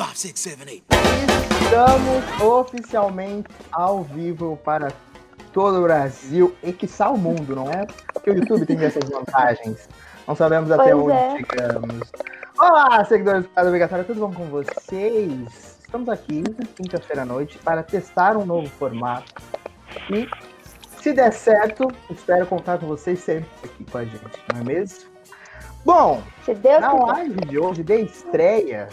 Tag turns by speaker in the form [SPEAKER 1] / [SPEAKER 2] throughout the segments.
[SPEAKER 1] Five, six, seven, eight.
[SPEAKER 2] Estamos oficialmente ao vivo para todo o Brasil e que o mundo, não é? Porque o YouTube tem essas vantagens. Não sabemos até
[SPEAKER 3] Pois
[SPEAKER 2] onde
[SPEAKER 3] é.
[SPEAKER 2] chegamos. Olá, seguidores do Estado Obrigatório, tudo bom com vocês? Estamos aqui, quinta-feira à noite, para testar um novo formato. E, se der certo, espero contar com vocês sempre aqui com a gente, não é mesmo? Bom, na live de hoje, de estreia,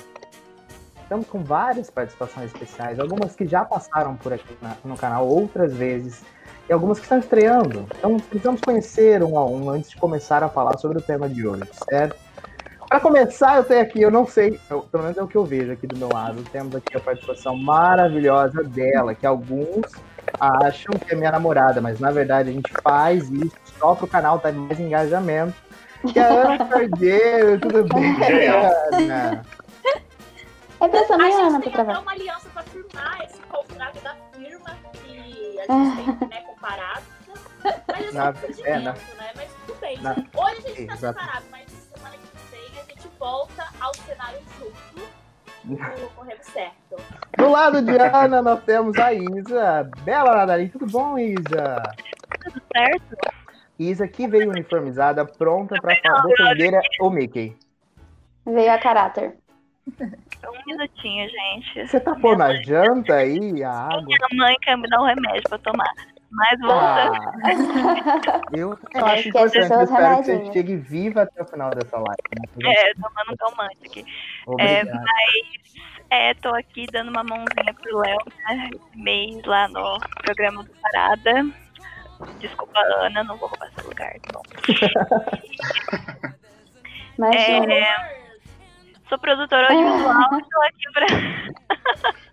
[SPEAKER 2] estamos com várias participações especiais, algumas que já passaram por aqui na- no canal outras vezes, e algumas que estão estreando. Então, precisamos conhecer um a um antes de começar a falar sobre o tema de hoje, certo? Para começar, eu tenho aqui, eu não sei, eu- pelo menos é o que eu vejo aqui do meu lado, temos aqui a participação maravilhosa dela, que alguns acham que é minha namorada, mas na verdade a gente faz isso só para o canal ter mais engajamento. Que a Ana Cordeiro, tudo bem, Ana?
[SPEAKER 3] É impressão
[SPEAKER 4] A
[SPEAKER 3] minha, Ana,
[SPEAKER 4] gente
[SPEAKER 3] pra
[SPEAKER 4] tem até
[SPEAKER 3] travar.
[SPEAKER 4] uma aliança pra firmar esse contrato da firma que a
[SPEAKER 3] Ah.
[SPEAKER 4] gente tem, né, comparado. Mas é só um
[SPEAKER 2] é, na-
[SPEAKER 4] né? Mas tudo bem.
[SPEAKER 2] na-
[SPEAKER 4] Hoje a gente tá
[SPEAKER 2] Exato.
[SPEAKER 4] separado, mas semana que vem a gente volta ao cenário junto. No correndo certo.
[SPEAKER 2] Do lado de Ana, nós temos a Isa. Bela Nadarim, tudo bom, Isa?
[SPEAKER 5] Tudo certo?
[SPEAKER 2] Isa que veio uniformizada, pronta para defender o Mickey.
[SPEAKER 3] Veio a caráter.
[SPEAKER 5] Um minutinho, gente.
[SPEAKER 2] Você tá pondo a janta aí, a água?
[SPEAKER 5] Minha mãe quer me dar um remédio pra tomar. Mas voltando.
[SPEAKER 2] Ah, eu, eu acho
[SPEAKER 3] esquece
[SPEAKER 2] importante, eu espero que você chegue viva até o final dessa live. né?
[SPEAKER 5] É, tomando um calmante aqui.
[SPEAKER 2] Obrigado.
[SPEAKER 5] É, tô aqui dando uma mãozinha pro Léo, né? Esse mês lá no programa do Parada. Desculpa, Ana, não vou roubar seu lugar, tá bom?
[SPEAKER 3] Imagina.
[SPEAKER 5] É, sou produtora audiovisual e tô aqui pra.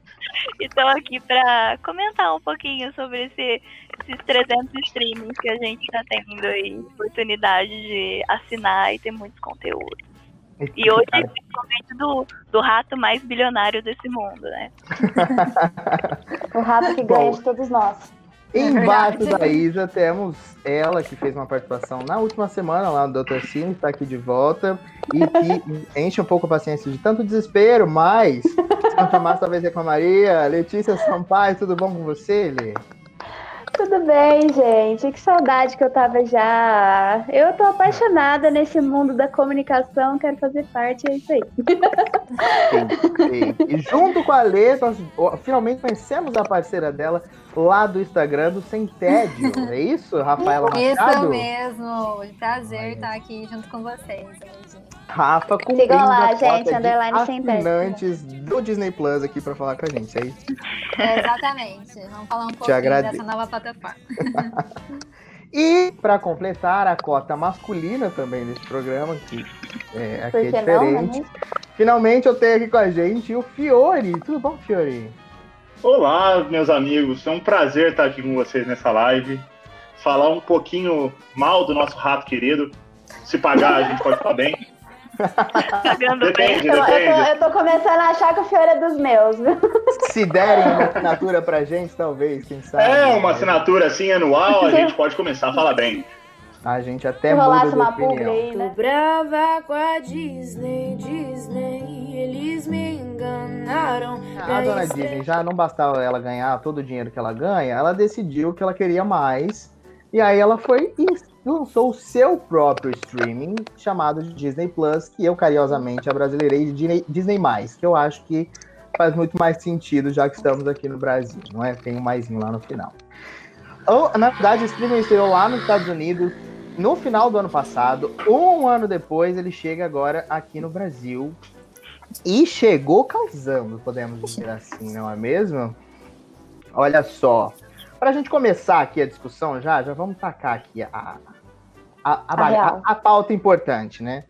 [SPEAKER 5] e tô aqui pra comentar um pouquinho sobre esse, esses 300 streamings que a gente tá tendo aí, oportunidade de assinar e ter muitos conteúdos. E hoje, principalmente do, do rato mais bilionário desse mundo, né?
[SPEAKER 3] O rato que ganha
[SPEAKER 2] Bom.
[SPEAKER 3] de todos nós.
[SPEAKER 2] Embaixo da Isa temos ela que fez uma participação na última semana lá no Dr. Cine, está aqui de volta e que enche um pouco a paciência de tanto desespero, mas Santa Massa talvez reclamaria. Letícia Sampaio, tudo bom com você, Lê?
[SPEAKER 3] Tudo bem, gente. Que saudade que eu tava já. Eu tô apaixonada nesse mundo da comunicação, quero fazer parte, é isso aí.
[SPEAKER 2] Sim, sim. E junto com a Lê, nós finalmente conhecemos a parceira dela lá do Instagram do Sem Tédio. É isso, Rafaela
[SPEAKER 6] Isso
[SPEAKER 2] Machado?
[SPEAKER 6] mesmo. Prazer
[SPEAKER 2] Olha.
[SPEAKER 6] estar aqui junto com vocês hoje.
[SPEAKER 2] Rafa com
[SPEAKER 3] Sigam lá,
[SPEAKER 2] a
[SPEAKER 3] gente, underline Sem Tédio.
[SPEAKER 2] assinantes do Disney Plus aqui para falar com a gente, é isso?
[SPEAKER 6] É, exatamente. Vamos falar um pouquinho
[SPEAKER 2] agradeço.
[SPEAKER 6] dessa nova plataforma.
[SPEAKER 2] E para completar a cota masculina também desse programa, que é, aqui é
[SPEAKER 3] que não, né?
[SPEAKER 2] diferente. Finalmente eu tenho aqui com a gente o Fiore. Tudo bom, Fiore?
[SPEAKER 7] Olá, meus amigos. É um prazer estar aqui com vocês nessa live. Falar um pouquinho mal do nosso rato querido. Se pagar, a gente pode falar bem.
[SPEAKER 5] Pagando bem.
[SPEAKER 7] Depende,
[SPEAKER 3] Eu, eu, tô,
[SPEAKER 7] depende.
[SPEAKER 3] eu tô começando a achar que o Fiore é dos meus, viu?
[SPEAKER 2] Se derem uma assinatura pra gente, talvez, quem sabe.
[SPEAKER 7] É uma assinatura assim anual, a gente pode começar a falar bem.
[SPEAKER 2] A gente até muda de opinião.
[SPEAKER 3] aí,
[SPEAKER 8] Tô
[SPEAKER 3] né?
[SPEAKER 8] brava com a Disney, Disney, eles me enganaram.
[SPEAKER 2] A dona Disney, já não bastava ela ganhar todo o dinheiro que ela ganha, ela decidiu que ela queria mais. E aí ela foi e lançou o seu próprio streaming, chamado de Disney Plus, que eu carinhosamente abrasileirei de Disney, Disney+, que eu acho que faz muito mais sentido, já que estamos aqui no Brasil, não é? Tem um maisinho lá no final. Ou, na verdade, o streaming estreou lá nos Estados Unidos no final do ano passado. Um ano depois, ele chega agora aqui no Brasil. E chegou causando, podemos dizer assim, não é mesmo? Olha só. Pra gente começar aqui a discussão já, já vamos tacar aqui a, a, a, a, a pauta importante, né?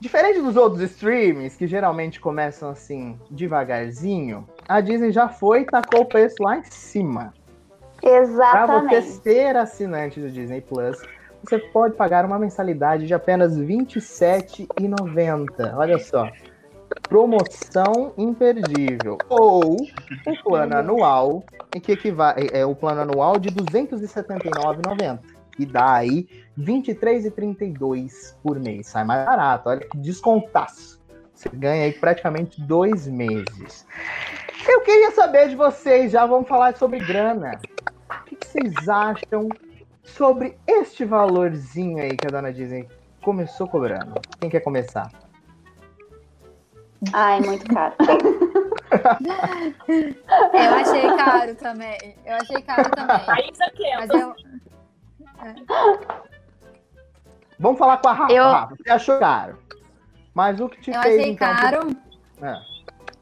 [SPEAKER 2] Diferente dos outros streams, que geralmente começam assim, devagarzinho, a Disney já foi e tacou o preço lá em cima. Para você
[SPEAKER 3] Exatamente.
[SPEAKER 2] ser assinante do Disney Plus, você pode pagar uma mensalidade de apenas R$ 27,90. Olha só. Promoção imperdível. Ou o plano anual, em que equivale, é o plano anual de R$ 279,90. E dá aí R$ 23,32 por mês. Sai mais barato. Olha que descontaço. Você ganha aí praticamente dois meses. Eu queria saber de vocês, já vamos falar sobre grana. O que, que vocês acham sobre este valorzinho aí que a dona Disney começou cobrando? Quem quer começar?
[SPEAKER 3] Ai, muito caro.
[SPEAKER 6] Eu achei caro também. Eu achei caro também.
[SPEAKER 4] A Isa quer.
[SPEAKER 6] Mas eu.
[SPEAKER 2] Vamos falar com a Rafa.
[SPEAKER 3] Eu-
[SPEAKER 2] Rafa, você achou caro. Mas o que te
[SPEAKER 6] Eu
[SPEAKER 2] fez,
[SPEAKER 6] achei
[SPEAKER 2] então...
[SPEAKER 6] caro.
[SPEAKER 2] Ah,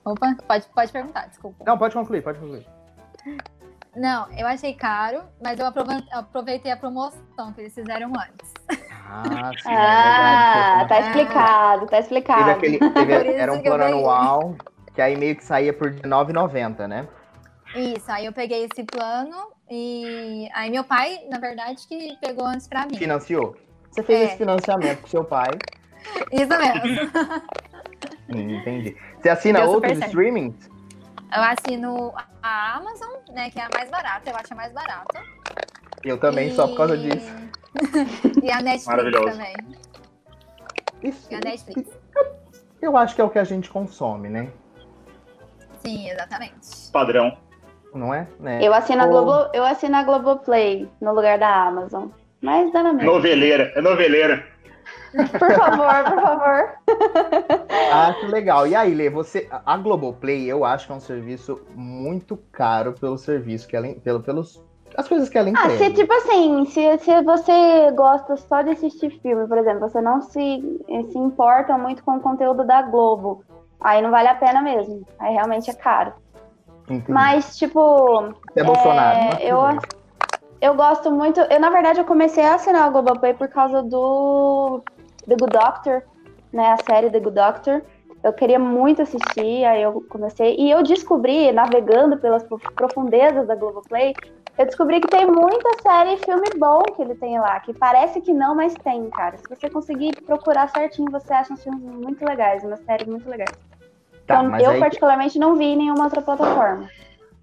[SPEAKER 6] Opa, pode, pode perguntar, desculpa.
[SPEAKER 2] Não, pode concluir, pode concluir.
[SPEAKER 6] Não, eu achei caro, mas eu aprove- aproveitei a promoção que eles fizeram antes.
[SPEAKER 2] Ah, sim,
[SPEAKER 3] Ah,
[SPEAKER 2] é
[SPEAKER 3] tá explicado, tá
[SPEAKER 2] Teve
[SPEAKER 3] explicado.
[SPEAKER 2] aquele, teve- era um plano anual, que aí meio que saía por R$19,90, né?
[SPEAKER 6] Isso, aí eu peguei esse plano e aí meu pai, na verdade, que pegou antes pra mim.
[SPEAKER 2] Financiou. Você fez
[SPEAKER 6] É.
[SPEAKER 2] esse financiamento com seu pai.
[SPEAKER 6] Isso mesmo.
[SPEAKER 2] Hum, entendi. Você assina
[SPEAKER 6] Deu
[SPEAKER 2] outros streamings?
[SPEAKER 6] Eu assino a Amazon, né, que é a mais barata, eu acho a mais barata.
[SPEAKER 2] Eu também,
[SPEAKER 6] E-
[SPEAKER 2] só por causa disso.
[SPEAKER 6] e a Netflix
[SPEAKER 7] Maravilhoso.
[SPEAKER 6] também.
[SPEAKER 2] Isso,
[SPEAKER 6] E a Netflix.
[SPEAKER 2] eu acho que é o que a gente consome, né?
[SPEAKER 6] Sim, exatamente.
[SPEAKER 7] Padrão.
[SPEAKER 2] Não é? Né?
[SPEAKER 3] Eu assino, a
[SPEAKER 2] Ô,
[SPEAKER 3] Globo, eu assino a Globoplay no lugar da Amazon. Mas dá na mesma.
[SPEAKER 7] Noveleira. É noveleira.
[SPEAKER 3] Por favor, por favor.
[SPEAKER 2] Acho legal. E aí, Lê, você. A Globoplay, eu acho que é um serviço muito caro pelo serviço que ela. Pelo, pelos, as coisas que ela
[SPEAKER 3] Ah,
[SPEAKER 2] entrega.
[SPEAKER 3] se tipo assim, se, se você gosta só de assistir filme, por exemplo, você não se, se importa muito com o conteúdo da Globo, aí não vale a pena mesmo. Aí realmente é caro.
[SPEAKER 2] Entendi.
[SPEAKER 3] Mas, tipo,
[SPEAKER 2] Você é Bolsonaro.
[SPEAKER 3] é, eu- eu gosto muito. Eu, na verdade, eu comecei a assinar o Globoplay por causa do The Good Doctor, né? A série The Good Doctor. Eu queria muito assistir, aí eu comecei. E eu descobri, navegando pelas prof- profundezas da Globoplay, eu descobri que tem muita série e filme bom que ele tem lá. Que parece que não, mas tem, cara. Se você conseguir procurar certinho, você acha uns filmes muito legais, umas séries muito legais.
[SPEAKER 2] Tá,
[SPEAKER 3] então,
[SPEAKER 2] mas
[SPEAKER 3] eu,
[SPEAKER 2] aí-
[SPEAKER 3] particularmente, não vi em nenhuma outra plataforma.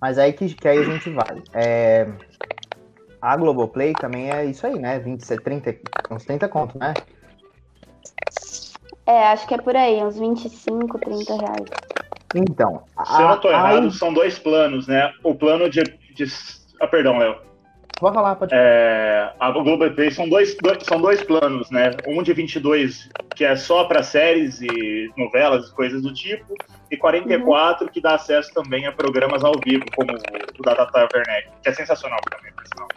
[SPEAKER 2] Mas aí que, que aí a gente vai. É, a Globoplay também é isso aí, né? 20, 30, uns 30 conto, né?
[SPEAKER 3] É, acho que é por aí, uns 25, 30 reais.
[SPEAKER 2] Então.
[SPEAKER 7] Se eu não tô
[SPEAKER 2] a-
[SPEAKER 7] errado,
[SPEAKER 2] aí-
[SPEAKER 7] são dois planos, né? O plano de. de- Ah, perdão, Léo.
[SPEAKER 2] Pode falar, pode
[SPEAKER 7] É, a Globoplay são dois, dois- são dois planos, né? Um de 22, que é só para séries e novelas e coisas do tipo, e 44, que dá acesso também a programas ao vivo, como o da Tata Werneck, que é sensacional também, por sinal.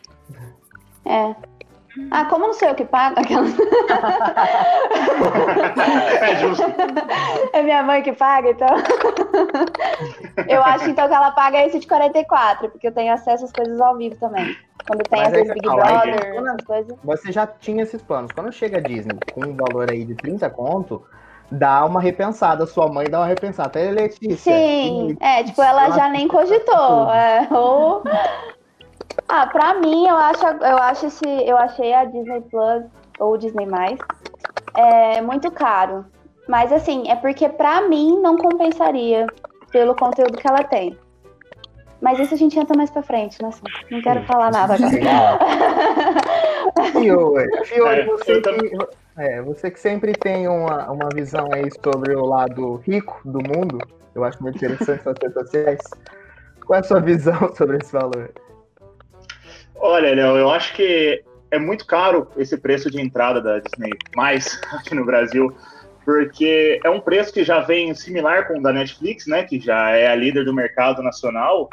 [SPEAKER 3] É. Ah, como não sei eu que pago? Aquela-
[SPEAKER 7] É justo.
[SPEAKER 3] É minha mãe que paga, então. eu acho então que ela paga esse de 44, porque eu tenho acesso às coisas ao vivo também. Quando tem
[SPEAKER 2] Mas
[SPEAKER 3] às
[SPEAKER 2] aí
[SPEAKER 3] vezes
[SPEAKER 2] você
[SPEAKER 3] Big
[SPEAKER 2] aí,
[SPEAKER 3] Brother,
[SPEAKER 2] gente.
[SPEAKER 3] essas coisas.
[SPEAKER 2] Você já tinha esses planos. Quando chega a Disney com um valor aí de 30 conto, dá uma repensada. Sua mãe dá uma repensada. Até Letícia.
[SPEAKER 3] Sim, é, tipo, ela já nem cogitou. É, ou... Ah, pra mim, eu acho, eu acho esse, eu achei a Disney Plus ou Disney Mais é muito caro. Mas assim, é porque pra mim não compensaria pelo conteúdo que ela tem. Mas isso a gente entra mais pra frente, né? Não quero falar nada agora.
[SPEAKER 2] Fiore, Fiore,
[SPEAKER 7] É,
[SPEAKER 2] você, que, é, você que sempre tem uma, uma visão aí sobre o lado rico do mundo, eu acho muito interessante suas redes sociais. Qual é a sua visão sobre esse valor?
[SPEAKER 7] Olha, Léo, eu acho que é muito caro esse preço de entrada da Disney mais aqui no Brasil, porque é um preço que já vem similar com o da Netflix, né, que já é a líder do mercado nacional,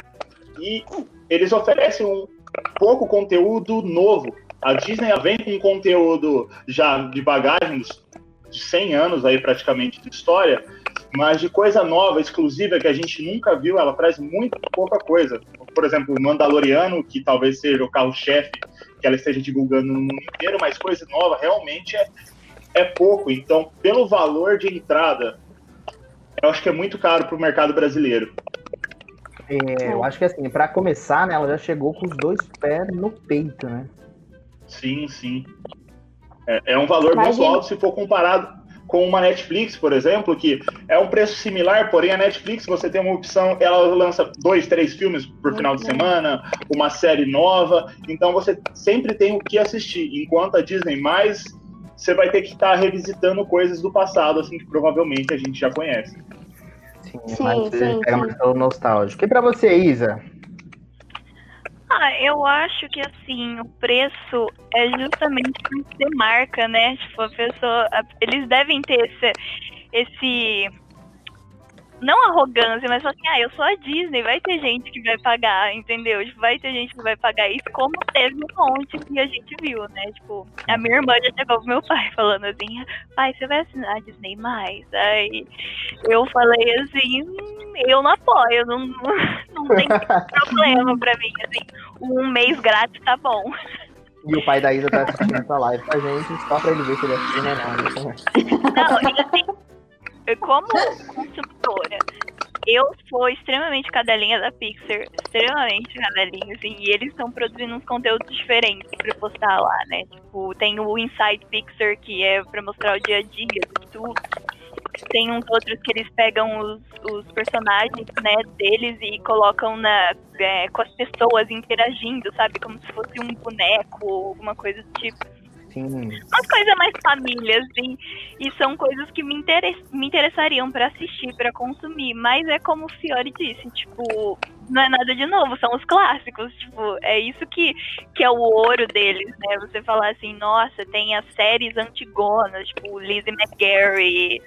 [SPEAKER 7] e eles oferecem um pouco conteúdo novo. A Disney vem com conteúdo já de bagagem de 100 anos aí praticamente de história, mas de coisa nova, exclusiva, que a gente nunca viu, ela traz muito pouca coisa. Por exemplo, o Mandaloriano, que talvez seja o carro-chefe que ela esteja divulgando no mundo inteiro, mas coisa nova realmente é, é pouco. Então, pelo valor de entrada, eu acho que é muito caro para o mercado brasileiro.
[SPEAKER 2] É, eu acho que assim, pra começar, né, ela já chegou com os dois pés no peito, né?
[SPEAKER 7] Sim, sim. É, é um valor muito
[SPEAKER 3] Imagina.
[SPEAKER 7] alto se for comparado com uma Netflix, por exemplo, que é um preço similar, porém a Netflix você tem uma opção, ela lança dois, três filmes por final de semana, uma série nova, então você sempre tem o que assistir, enquanto a Disney mais você vai ter que estar revisitando coisas do passado, assim, que provavelmente a gente já conhece.
[SPEAKER 2] Sim,
[SPEAKER 3] Sim,
[SPEAKER 2] mas
[SPEAKER 3] sim,
[SPEAKER 2] pega
[SPEAKER 3] sim.
[SPEAKER 2] mais pelo nostálgico. E pra você, Isa?
[SPEAKER 5] Eu acho que assim, o preço é justamente por ser marca, né? Tipo, a pessoa. eles devem ter esse. esse não arrogância, mas falar assim, ah, eu sou a Disney, vai ter gente que vai pagar, entendeu? Tipo, vai ter gente que vai pagar isso, como teve um monte que a gente viu, né? Tipo, a minha irmã já chegou pro meu pai falando assim, pai, você vai assinar a Disney mais? Aí eu falei assim, "Hum, eu não apoio, não, não tem problema pra mim, assim, um mês grátis tá bom.
[SPEAKER 2] E o pai da Isa tá assistindo essa live com a gente, só pra ele ver se ele assiste ou não. né?
[SPEAKER 5] Não, e assim, como consumidora, eu sou extremamente cadelinha da Pixar, extremamente cadelinha, assim, e eles estão produzindo uns conteúdos diferentes pra postar lá, né? Tipo, tem o Inside Pixar, que é pra mostrar o dia a dia de tudo. Tem uns outros que eles pegam os, os personagens, né, deles e colocam na, é, com as pessoas interagindo, sabe? Como se fosse um boneco ou alguma coisa do tipo
[SPEAKER 2] Sim.
[SPEAKER 5] umas coisas mais família, assim. E são coisas que me, interes- me interessariam pra assistir, pra consumir. Mas é como o Fiore disse, tipo, não é nada de novo, são os clássicos. Tipo, é isso que, que é o ouro deles, né? Você falar assim, nossa, tem as séries antigonas, tipo, Lizzie McGarry,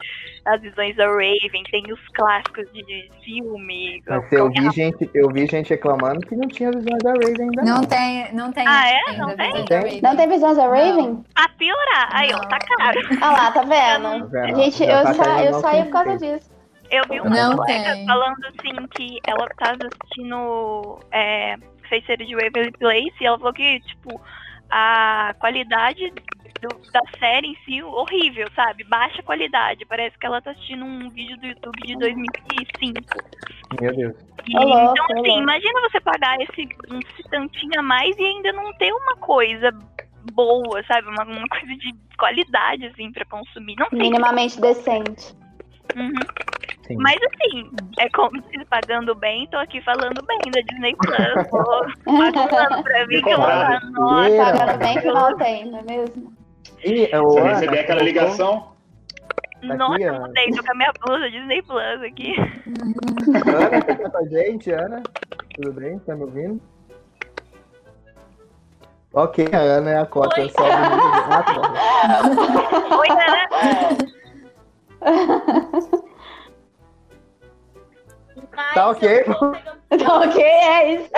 [SPEAKER 5] as visões da Raven, tem os clássicos de, de filme.
[SPEAKER 2] Mas eu vi, gente, eu vi gente reclamando que não tinha visões da Raven ainda.
[SPEAKER 6] Não tem, não tem.
[SPEAKER 5] Ah, é?
[SPEAKER 6] ainda
[SPEAKER 5] Não tem?
[SPEAKER 6] da
[SPEAKER 2] Tem?
[SPEAKER 3] Não tem visões da Raven?
[SPEAKER 5] Pra piorar, aí, ó, tá caro.
[SPEAKER 3] Ah lá, tá
[SPEAKER 2] Tá
[SPEAKER 3] vendo?
[SPEAKER 2] vendo?
[SPEAKER 3] Gente,
[SPEAKER 2] Já
[SPEAKER 3] eu,
[SPEAKER 2] tá
[SPEAKER 3] sa eu saí por causa disso.
[SPEAKER 5] Eu vi uma
[SPEAKER 6] Não
[SPEAKER 5] colega
[SPEAKER 6] tem.
[SPEAKER 5] falando assim que ela tava assistindo é, Feiticeiro de Waverly Place e ela falou que, tipo, a qualidade do- da série em si horrível, sabe? Baixa qualidade. Parece que ela tá assistindo um vídeo do YouTube de 2005.
[SPEAKER 2] Meu Deus.
[SPEAKER 5] E,
[SPEAKER 3] Ô, louco,
[SPEAKER 5] então,
[SPEAKER 3] ô,
[SPEAKER 5] assim,
[SPEAKER 3] louco.
[SPEAKER 5] imagina você pagar esse, um esse tantinho a mais e ainda não ter uma coisa boa, sabe? Uma, uma coisa de qualidade, assim, pra consumir. Não sei.
[SPEAKER 3] Minimamente decente.
[SPEAKER 5] Uhum.
[SPEAKER 2] Sim.
[SPEAKER 5] Mas assim, é como se pagando bem, tô aqui falando bem da Disney Plus. Tô pagando pra mim que eu vou falar, nossa,
[SPEAKER 2] Yeah.
[SPEAKER 3] Pagando bem que mal tem, não é mesmo?
[SPEAKER 2] E, ô,
[SPEAKER 7] Você
[SPEAKER 2] Ana,
[SPEAKER 7] receber aquela ligação,
[SPEAKER 5] nossa,
[SPEAKER 2] aqui,
[SPEAKER 5] eu
[SPEAKER 2] ó.
[SPEAKER 5] mudei, tô com a minha blusa Disney Plus aqui.
[SPEAKER 2] Ana, você tá com a gente, Ana? Tudo bem? Tá me ouvindo? Ok, a Ana é a cota.
[SPEAKER 4] Oi.
[SPEAKER 2] Só tá.
[SPEAKER 5] Oi, Ana.
[SPEAKER 4] Mas
[SPEAKER 2] Tá ok.
[SPEAKER 3] Então, ok, é isso.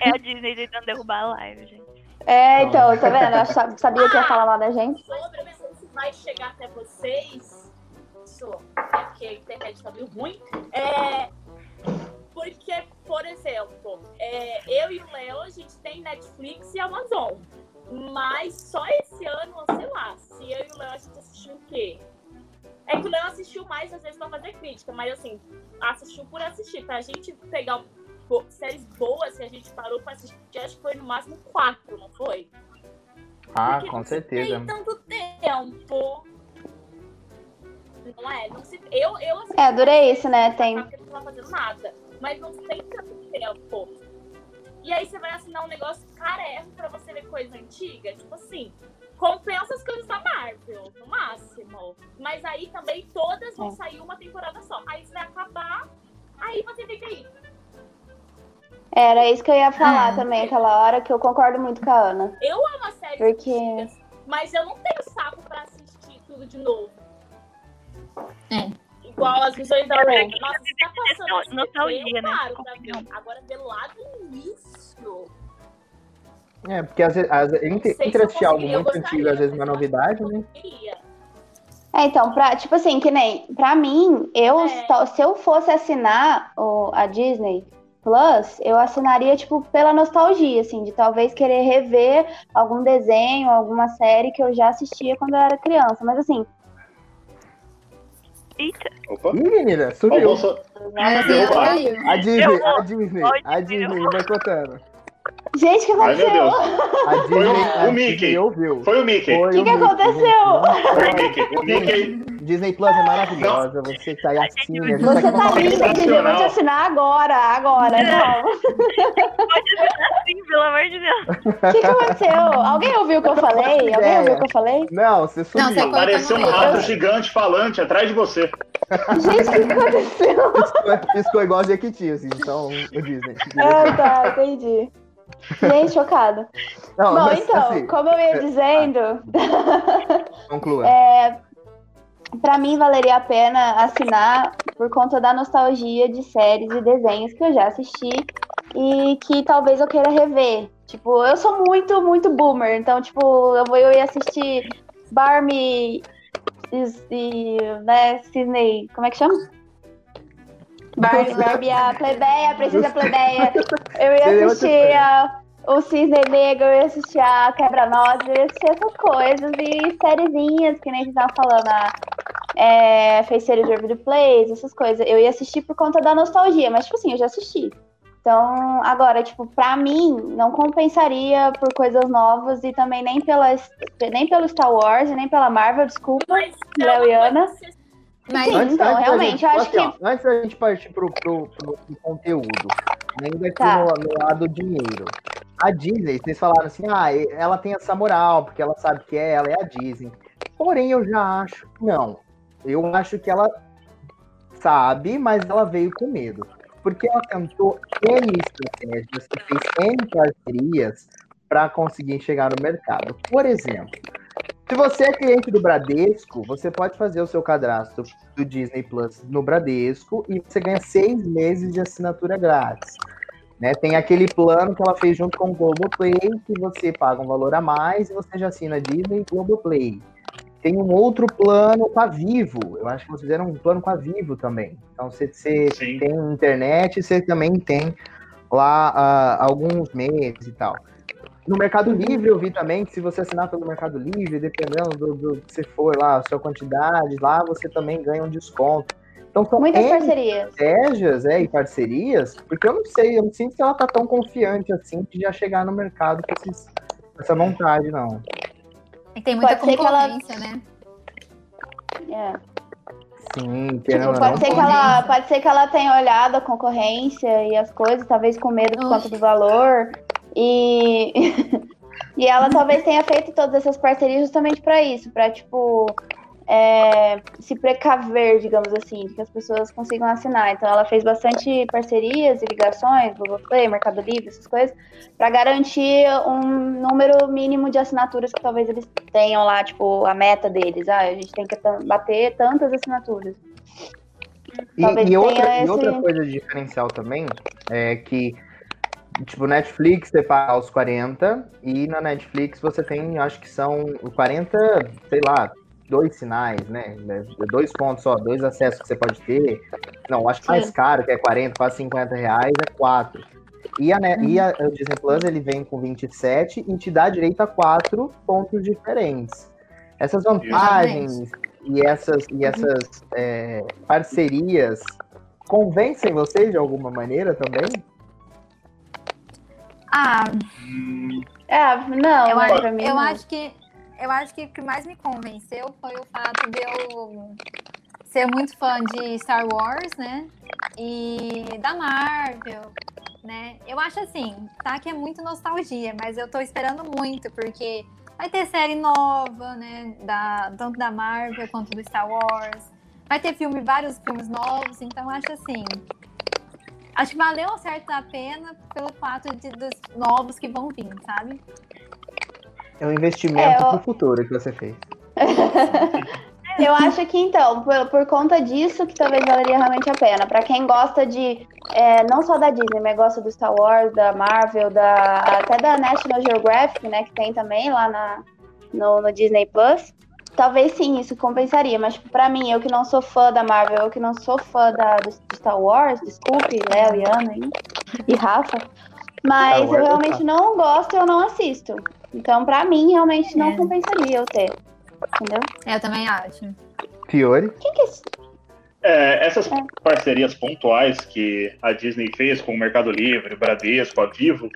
[SPEAKER 5] É a Disney tentando derrubar a live, gente.
[SPEAKER 3] É, então, tá vendo? Eu sa- sabia que ia falar mal da gente.
[SPEAKER 4] sobre, se vai chegar até vocês. Isso, é porque a internet tá meio ruim. É, porque, por exemplo, é, eu e o Léo, a gente tem Netflix e Amazon. Mas só esse ano, sei lá, se eu e o Léo a gente assistiu o quê? É que o Léo assistiu mais, às vezes, pra fazer crítica, mas assim, assistiu por assistir. Pra gente pegar bo- séries boas, se a gente parou pra assistir, acho que foi no máximo quatro, não foi?
[SPEAKER 2] Ah,
[SPEAKER 4] Porque
[SPEAKER 2] com certeza.
[SPEAKER 4] Tem tanto tempo. Não é? Não se, eu, eu assisti
[SPEAKER 3] É, adorei isso, né? Tem.
[SPEAKER 4] não tava fazendo nada. Mas não tem tanto tempo. E aí você vai assinar um negócio carérrimo pra você ver coisa antiga. Tipo assim, compensa as coisas da Marvel, no máximo. Mas aí também todas vão
[SPEAKER 3] É.
[SPEAKER 4] sair uma temporada só. Aí você vai acabar, aí você fica aí.
[SPEAKER 3] Era isso que eu ia falar
[SPEAKER 6] Ah.
[SPEAKER 3] também, aquela hora que eu concordo muito com a Ana.
[SPEAKER 4] Eu amo as séries
[SPEAKER 3] Porque-
[SPEAKER 4] antigas, mas eu não tenho saco pra assistir tudo de novo.
[SPEAKER 6] É.
[SPEAKER 4] Igual as visões da
[SPEAKER 5] que
[SPEAKER 4] Nossa, tá passando esse
[SPEAKER 5] nostalgia,
[SPEAKER 4] eu
[SPEAKER 5] né?
[SPEAKER 4] paro pra
[SPEAKER 5] Opinião.
[SPEAKER 4] ver. Agora, ver lá do início...
[SPEAKER 2] É, porque às vezes, às vezes, entre, entre assistir algo muito antigo, às vezes uma
[SPEAKER 4] eu
[SPEAKER 2] novidade, né?
[SPEAKER 3] É, então, pra, tipo assim, que nem, pra mim, eu,
[SPEAKER 4] É.
[SPEAKER 3] se eu fosse assinar o, a Disney Plus, eu assinaria, tipo, pela nostalgia, assim, de talvez querer rever algum desenho, alguma série que eu já assistia quando eu era criança. Mas assim,
[SPEAKER 5] Eita,
[SPEAKER 7] Opa.
[SPEAKER 2] Ih, menina, subiu. A Disney, a Disney, a Disney vai contando.
[SPEAKER 3] Gente, o que
[SPEAKER 7] Ai, meu
[SPEAKER 3] aconteceu?
[SPEAKER 7] Deus.
[SPEAKER 2] A Disney,
[SPEAKER 7] o
[SPEAKER 2] a
[SPEAKER 7] Mickey.
[SPEAKER 2] Ouviu.
[SPEAKER 7] Foi o Mickey.
[SPEAKER 2] Foi
[SPEAKER 3] Que
[SPEAKER 2] o
[SPEAKER 3] que
[SPEAKER 2] Mickey,
[SPEAKER 3] aconteceu?
[SPEAKER 7] Foi o Mickey. O Mickey
[SPEAKER 2] Disney Plus é maravilhosa. Você que tá aí assina. a
[SPEAKER 3] Você tá
[SPEAKER 2] falando-
[SPEAKER 3] linda, Disney. Vou te assinar agora, agora. Não.
[SPEAKER 5] Pode assinar sim, pelo amor de Deus.
[SPEAKER 3] O que, que aconteceu? Alguém ouviu o que eu falei? Alguém ouviu o que eu falei?
[SPEAKER 2] Não, você sumiu.
[SPEAKER 6] Não, você
[SPEAKER 7] Apareceu um rato gigante falante atrás de você.
[SPEAKER 3] Gente, o que aconteceu?
[SPEAKER 2] Piscou- Piscou igual Jequiti, assim, então o Disney.
[SPEAKER 3] Ah, tá, entendi. Gente, chocada.
[SPEAKER 2] Não,
[SPEAKER 3] Bom,
[SPEAKER 2] mas,
[SPEAKER 3] então,
[SPEAKER 2] assim,
[SPEAKER 3] como eu ia dizendo,
[SPEAKER 2] conclua.
[SPEAKER 3] é, pra mim valeria a pena assinar por conta da nostalgia de séries e desenhos que eu já assisti e que talvez eu queira rever. Tipo, eu sou muito, muito boomer, então, tipo, eu, vou, eu ia assistir Barney e, e, né, Cisney, como é que chama? Barbie, Barbie, a plebeia, a princesa plebeia. Eu ia assistir a, o Cisne Negro, eu ia assistir a Quebra-Nós, eu ia assistir essas coisas e sériezinhas, que nem a gente tava falando, a é, Feiticeiro de Everly Place, essas coisas. Eu ia assistir por conta da nostalgia, mas, tipo assim, eu já assisti. Então, agora, tipo, pra mim, não compensaria por coisas novas e também nem, pela, nem pelo Star Wars e nem pela Marvel, desculpa.
[SPEAKER 4] Mas
[SPEAKER 3] Léo e Ana?
[SPEAKER 6] Mas
[SPEAKER 3] Sim, então,
[SPEAKER 2] da
[SPEAKER 3] realmente,
[SPEAKER 2] gente,
[SPEAKER 3] eu acho
[SPEAKER 2] assim, ó, antes da gente partir pro, pro, pro, pro conteúdo, ainda aqui
[SPEAKER 3] Tá.
[SPEAKER 2] no, no lado dinheiro. A Disney, vocês falaram assim, ah, ela tem essa moral, porque ela sabe que é ela, é a Disney. Porém, eu já acho que não. Eu acho que ela sabe, mas ela veio com medo. Porque ela tentou N estratégias, fez N parcerias para conseguir chegar no mercado. Por exemplo, se você é cliente do Bradesco, você pode fazer o seu cadastro do Disney Plus no Bradesco e você ganha seis meses de assinatura grátis. Né? Tem aquele plano que ela fez junto com o Globoplay, que você paga um valor a mais e você já assina Disney e Globoplay. Tem um outro plano com a Vivo. Eu acho que vocês fizeram um plano com a Vivo também. Então você, você tem internet, você também tem lá ah, alguns meses e tal. No Mercado Livre eu vi também que se você assinar pelo Mercado Livre, dependendo do, do que você for lá, a sua quantidade, lá você também ganha um desconto. Então são
[SPEAKER 3] Muitas parcerias.
[SPEAKER 2] estratégias é, e parcerias, porque eu não sei, eu não sinto que ela tá tão confiante assim de já chegar no mercado com esses- com essa vontade, não.
[SPEAKER 6] É que tem muita
[SPEAKER 3] Pode ser que ela-
[SPEAKER 6] concorrência, né?
[SPEAKER 3] É.
[SPEAKER 2] Sim,
[SPEAKER 3] Tipo, pode ser, que ela, pode ser que ela tenha olhado a concorrência e as coisas, talvez com medo por conta do valor. E, e ela talvez tenha feito todas essas parcerias justamente para isso, para tipo é, se precaver, digamos assim, de que as pessoas consigam assinar. Então ela fez bastante parcerias e ligações, Google Play, Mercado Livre, essas coisas, para garantir um número mínimo de assinaturas que talvez eles tenham lá, tipo, a meta deles. Ah, a gente tem que bater tantas assinaturas.
[SPEAKER 2] E, e outra,
[SPEAKER 3] tenha
[SPEAKER 2] e
[SPEAKER 3] esse-
[SPEAKER 2] outra coisa diferencial também é que, tipo, Netflix você paga os 40 e na Netflix você tem, acho que são 40, sei lá, dois sinais, né? Dois pontos só, dois acessos que você pode ter. Não, acho que mais caro, que é 40, quase 50 reais, é 4. E, a, Net- e a, o Disney Plus ele vem com 27 e te dá direito a quatro pontos diferentes. Essas vantagens e essas, e essas é, parcerias convencem vocês de alguma maneira também?
[SPEAKER 6] Ah,
[SPEAKER 3] É, não,
[SPEAKER 6] eu,
[SPEAKER 3] né,
[SPEAKER 6] acho,
[SPEAKER 3] mim.
[SPEAKER 6] eu
[SPEAKER 3] não.
[SPEAKER 6] acho que eu acho que o que mais me convenceu foi o fato de eu ser muito fã de Star Wars, né? E da Marvel, né? Eu acho assim, tá que é muito nostalgia, mas eu tô esperando muito, porque vai ter série nova, né? Da, tanto da Marvel quanto do Star Wars. Vai ter filme, vários filmes novos, então eu acho assim. Acho que valeu certo a pena pelo fato de, dos novos que vão vir, sabe?
[SPEAKER 2] É um investimento
[SPEAKER 3] É, eu-
[SPEAKER 2] pro futuro que você fez.
[SPEAKER 3] Eu acho que então, por, por conta disso, que talvez valeria realmente a pena. Pra quem gosta de, é, não só da Disney, mas gosta do Star Wars, da Marvel, da, até da National Geographic, né, que tem também lá na, no, no Disney Plus. Talvez sim, isso compensaria, mas tipo, pra mim, eu que não sou fã da Marvel, eu que não sou fã da, do, do Star Wars, desculpe, Léo e Ana aí, e Rafa, mas eu realmente não gosto, eu não assisto. Então, pra mim, realmente não
[SPEAKER 6] É.
[SPEAKER 3] compensaria eu ter. Entendeu?
[SPEAKER 6] É, Eu também acho.
[SPEAKER 2] Fiore?
[SPEAKER 3] Quem que é esse?
[SPEAKER 7] É, essas parcerias pontuais que a Disney fez com o Mercado Livre, Bradesco, a Vivo,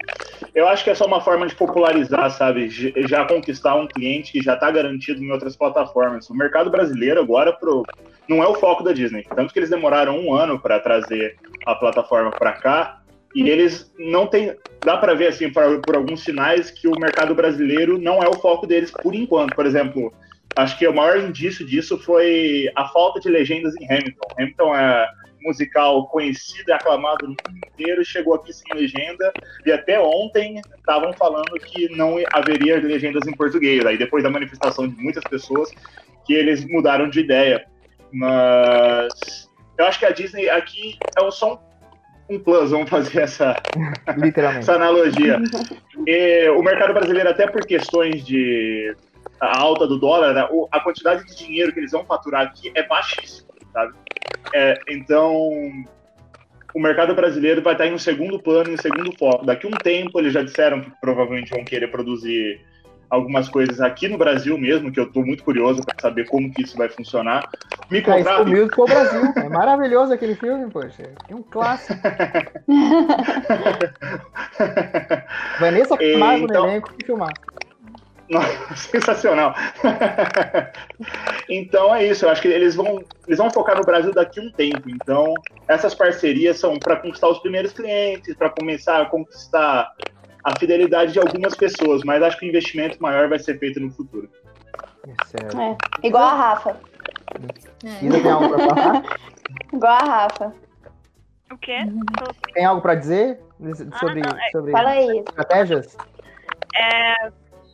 [SPEAKER 7] eu acho que é só uma forma de popularizar, sabe? Já conquistar um cliente que já está garantido em outras plataformas. O mercado brasileiro agora pro, não é o foco da Disney. Tanto que eles demoraram um ano para trazer a plataforma para cá. E eles não têm. Dá para ver, assim, por, por alguns sinais, que o mercado brasileiro não é o foco deles por enquanto. Por exemplo, acho que o maior indício disso foi a falta de legendas em Hamilton. Hamilton é um musical conhecido e aclamado no mundo inteiro, chegou aqui sem legenda, e até ontem estavam falando que não haveria legendas em português. Aí depois da manifestação de muitas pessoas, que eles mudaram de ideia. Mas eu acho que a Disney aqui é só um um plus, vamos fazer essa, essa analogia. E o mercado brasileiro, até por questões de a alta do dólar, né, o- a quantidade de dinheiro que eles vão faturar aqui é baixíssima, sabe? É, então, o mercado brasileiro vai estar em um segundo plano, em um segundo foco. Daqui a um tempo, eles já disseram que provavelmente vão querer produzir algumas coisas aqui no Brasil mesmo, que eu estou muito curioso para saber como que isso vai funcionar. Me
[SPEAKER 2] Ah, High School
[SPEAKER 7] contratem.
[SPEAKER 2] Musical Brasil. É maravilhoso aquele filme, poxa. É um clássico. Vanessa
[SPEAKER 7] E,
[SPEAKER 2] Camargo
[SPEAKER 7] então-
[SPEAKER 2] no elenco, que filmar.
[SPEAKER 7] Nossa, sensacional. então é isso, eu acho que eles vão, eles vão focar no Brasil daqui a um tempo. Então, essas parcerias são para conquistar os primeiros clientes, para começar a conquistar a fidelidade de algumas pessoas, mas acho que o investimento maior vai ser feito no futuro.
[SPEAKER 3] É, igual a Rafa.
[SPEAKER 6] É.
[SPEAKER 2] Tem algo pra falar?
[SPEAKER 3] Igual a Rafa.
[SPEAKER 5] O quê?
[SPEAKER 2] Tem algo pra dizer sobre,
[SPEAKER 5] não, é-
[SPEAKER 2] sobre
[SPEAKER 3] Fala aí.
[SPEAKER 2] estratégias?
[SPEAKER 5] É,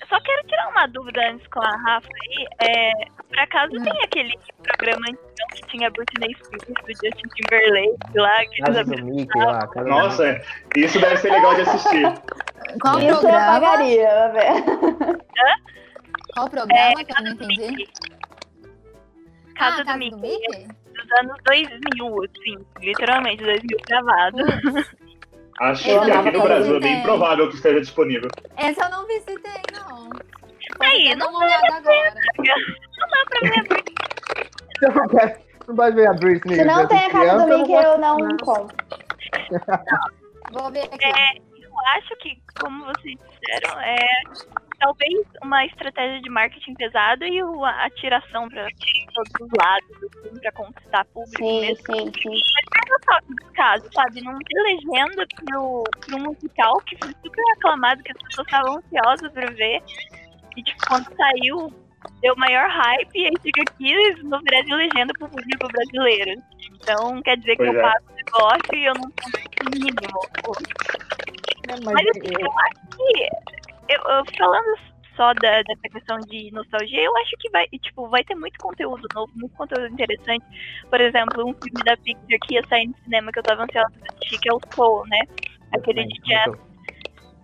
[SPEAKER 5] só quero tirar uma dúvida antes com a Rafa aí. É, por acaso
[SPEAKER 6] Hum.
[SPEAKER 5] tem aquele programa então, que tinha Britney Spears do Justin Timberlake lá, que
[SPEAKER 2] Casa do Mickey lá. Casa do
[SPEAKER 7] Nossa, isso deve ser legal de assistir.
[SPEAKER 6] Qual
[SPEAKER 3] Isso eu
[SPEAKER 6] programa?
[SPEAKER 3] pagaria, vai ver.
[SPEAKER 6] Qual programa que eu não entendi?
[SPEAKER 5] Mickey. Casa
[SPEAKER 6] ah,
[SPEAKER 5] do
[SPEAKER 6] Casa
[SPEAKER 5] Mickey,
[SPEAKER 6] do Mickey?
[SPEAKER 5] dos anos 2000, assim, literalmente, 2000 gravado.
[SPEAKER 7] Acho
[SPEAKER 3] Eu
[SPEAKER 7] que aqui no Brasil é bem provável que esteja disponível.
[SPEAKER 6] Essa eu não visitei, não.
[SPEAKER 5] Aí,
[SPEAKER 6] uma olhada agora.
[SPEAKER 5] Não dá pra ver muito.
[SPEAKER 2] Eu não não vai ver a Britney.
[SPEAKER 3] Se não
[SPEAKER 2] eu
[SPEAKER 3] tem a casa do
[SPEAKER 2] criança, eu
[SPEAKER 3] Mickey,
[SPEAKER 2] gosto-
[SPEAKER 3] eu não compro.
[SPEAKER 6] Vou ver aqui.
[SPEAKER 5] É, eu acho que, como vocês disseram, é talvez uma estratégia de marketing pesado e a atiração para todos os lados, assim, para conquistar público
[SPEAKER 3] Sim,
[SPEAKER 5] mesmo.
[SPEAKER 3] sim, sim.
[SPEAKER 5] Mas só no caso, sabe? Não ter legenda pro, pro musical que foi super aclamado, que as pessoas estavam ansiosas pra ver. E tipo, quando saiu, deu maior hype e aí fica aqui não oferecem legenda pro público brasileiro. Então quer dizer que
[SPEAKER 7] Pois
[SPEAKER 5] eu
[SPEAKER 7] é.
[SPEAKER 5] pago o negócio e eu não tenho mínimo.
[SPEAKER 2] É, mas
[SPEAKER 5] Mas assim,
[SPEAKER 2] eu-
[SPEAKER 5] eu acho que. Eu, eu- falando só da, dessa questão de nostalgia, eu acho que vai, tipo, vai ter muito conteúdo novo, muito conteúdo interessante. Por exemplo, um filme da Pixar que ia sair no cinema que eu tava ansiosa pra assistir, que é o Soul, né? Aquele de jazz.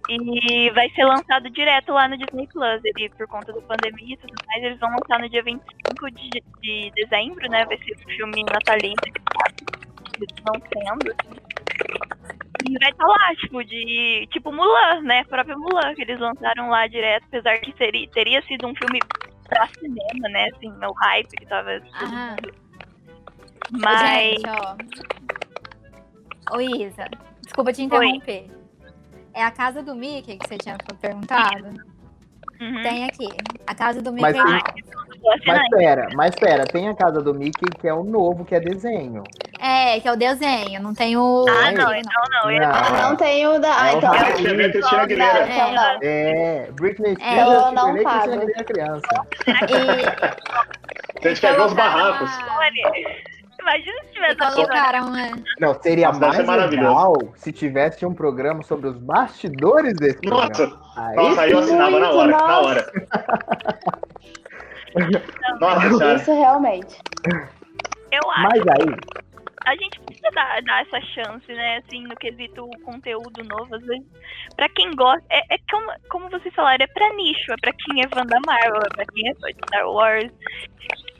[SPEAKER 5] E vai ser lançado direto lá no Disney Plus. Ele, por conta da pandemia e tudo mais, eles vão lançar no dia 25 de, de dezembro, né? Vai ser um filme natalino, eles não sendo, assim. E vai estar lá, tipo, de. Tipo Mulan, né? A própria Mulan, que eles lançaram lá direto, apesar que seria, teria sido um filme pra cinema, né? Assim, o hype que tava.
[SPEAKER 6] Aham.
[SPEAKER 5] Mas.
[SPEAKER 6] Gente, ó. Ô, Isa, desculpa te interromper. É a casa do Mickey que você tinha perguntado?
[SPEAKER 5] Uhum.
[SPEAKER 6] Tem aqui. A casa do
[SPEAKER 2] Mas
[SPEAKER 6] Mickey.
[SPEAKER 2] tem-
[SPEAKER 5] Vou assinar
[SPEAKER 2] Mas pera, mas pera, tem a casa do Mickey que é o novo, que é desenho.
[SPEAKER 6] É, que é o desenho, não tem o.
[SPEAKER 5] Ah, não, então não. Eu ia
[SPEAKER 2] Não.
[SPEAKER 3] Não tem o da.
[SPEAKER 2] É
[SPEAKER 3] Ah,
[SPEAKER 2] o
[SPEAKER 3] então.
[SPEAKER 2] Rafa.
[SPEAKER 3] Não, então não.
[SPEAKER 2] É, Britney
[SPEAKER 6] É,
[SPEAKER 2] Spears,
[SPEAKER 3] eu
[SPEAKER 2] eu
[SPEAKER 3] não
[SPEAKER 2] não
[SPEAKER 3] pago.
[SPEAKER 2] Criança.
[SPEAKER 6] E,
[SPEAKER 7] A gente quer ver os barracos.
[SPEAKER 5] Olha, imagina se tivesse
[SPEAKER 6] colocaram, né?
[SPEAKER 2] Não, seria
[SPEAKER 7] Nossa,
[SPEAKER 2] mais legal se tivesse um programa sobre os bastidores desse programa.
[SPEAKER 7] Nossa,
[SPEAKER 2] Aí,
[SPEAKER 7] nossa, aí eu assinava na hora, na hora. Nossa.
[SPEAKER 3] Isso realmente.
[SPEAKER 5] Eu acho
[SPEAKER 2] mas aí,
[SPEAKER 5] a gente precisa dar, dar essa chance, né? Assim, no quesito conteúdo novo, às vezes. Pra quem gosta. É, é como, como vocês falaram, é pra nicho, é pra quem é fã da Marvel, é pra quem é fã de Star Wars.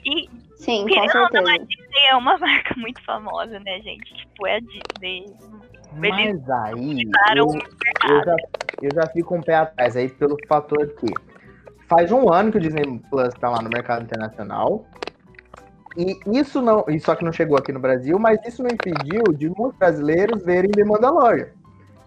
[SPEAKER 5] E,
[SPEAKER 3] Sim, com
[SPEAKER 5] querendo ou não, a
[SPEAKER 3] certeza.
[SPEAKER 5] Disney é uma marca muito famosa, né, gente? Tipo, é a Disney. Eles
[SPEAKER 2] mas aí eu, eu,
[SPEAKER 5] mercado.
[SPEAKER 2] já, eu já fico um pé atrás aí pelo fator que faz um ano que o Disney Plus tá lá no mercado internacional. E isso não, e só que não chegou aqui no Brasil, mas isso não impediu de muitos brasileiros verem The Mandalorian.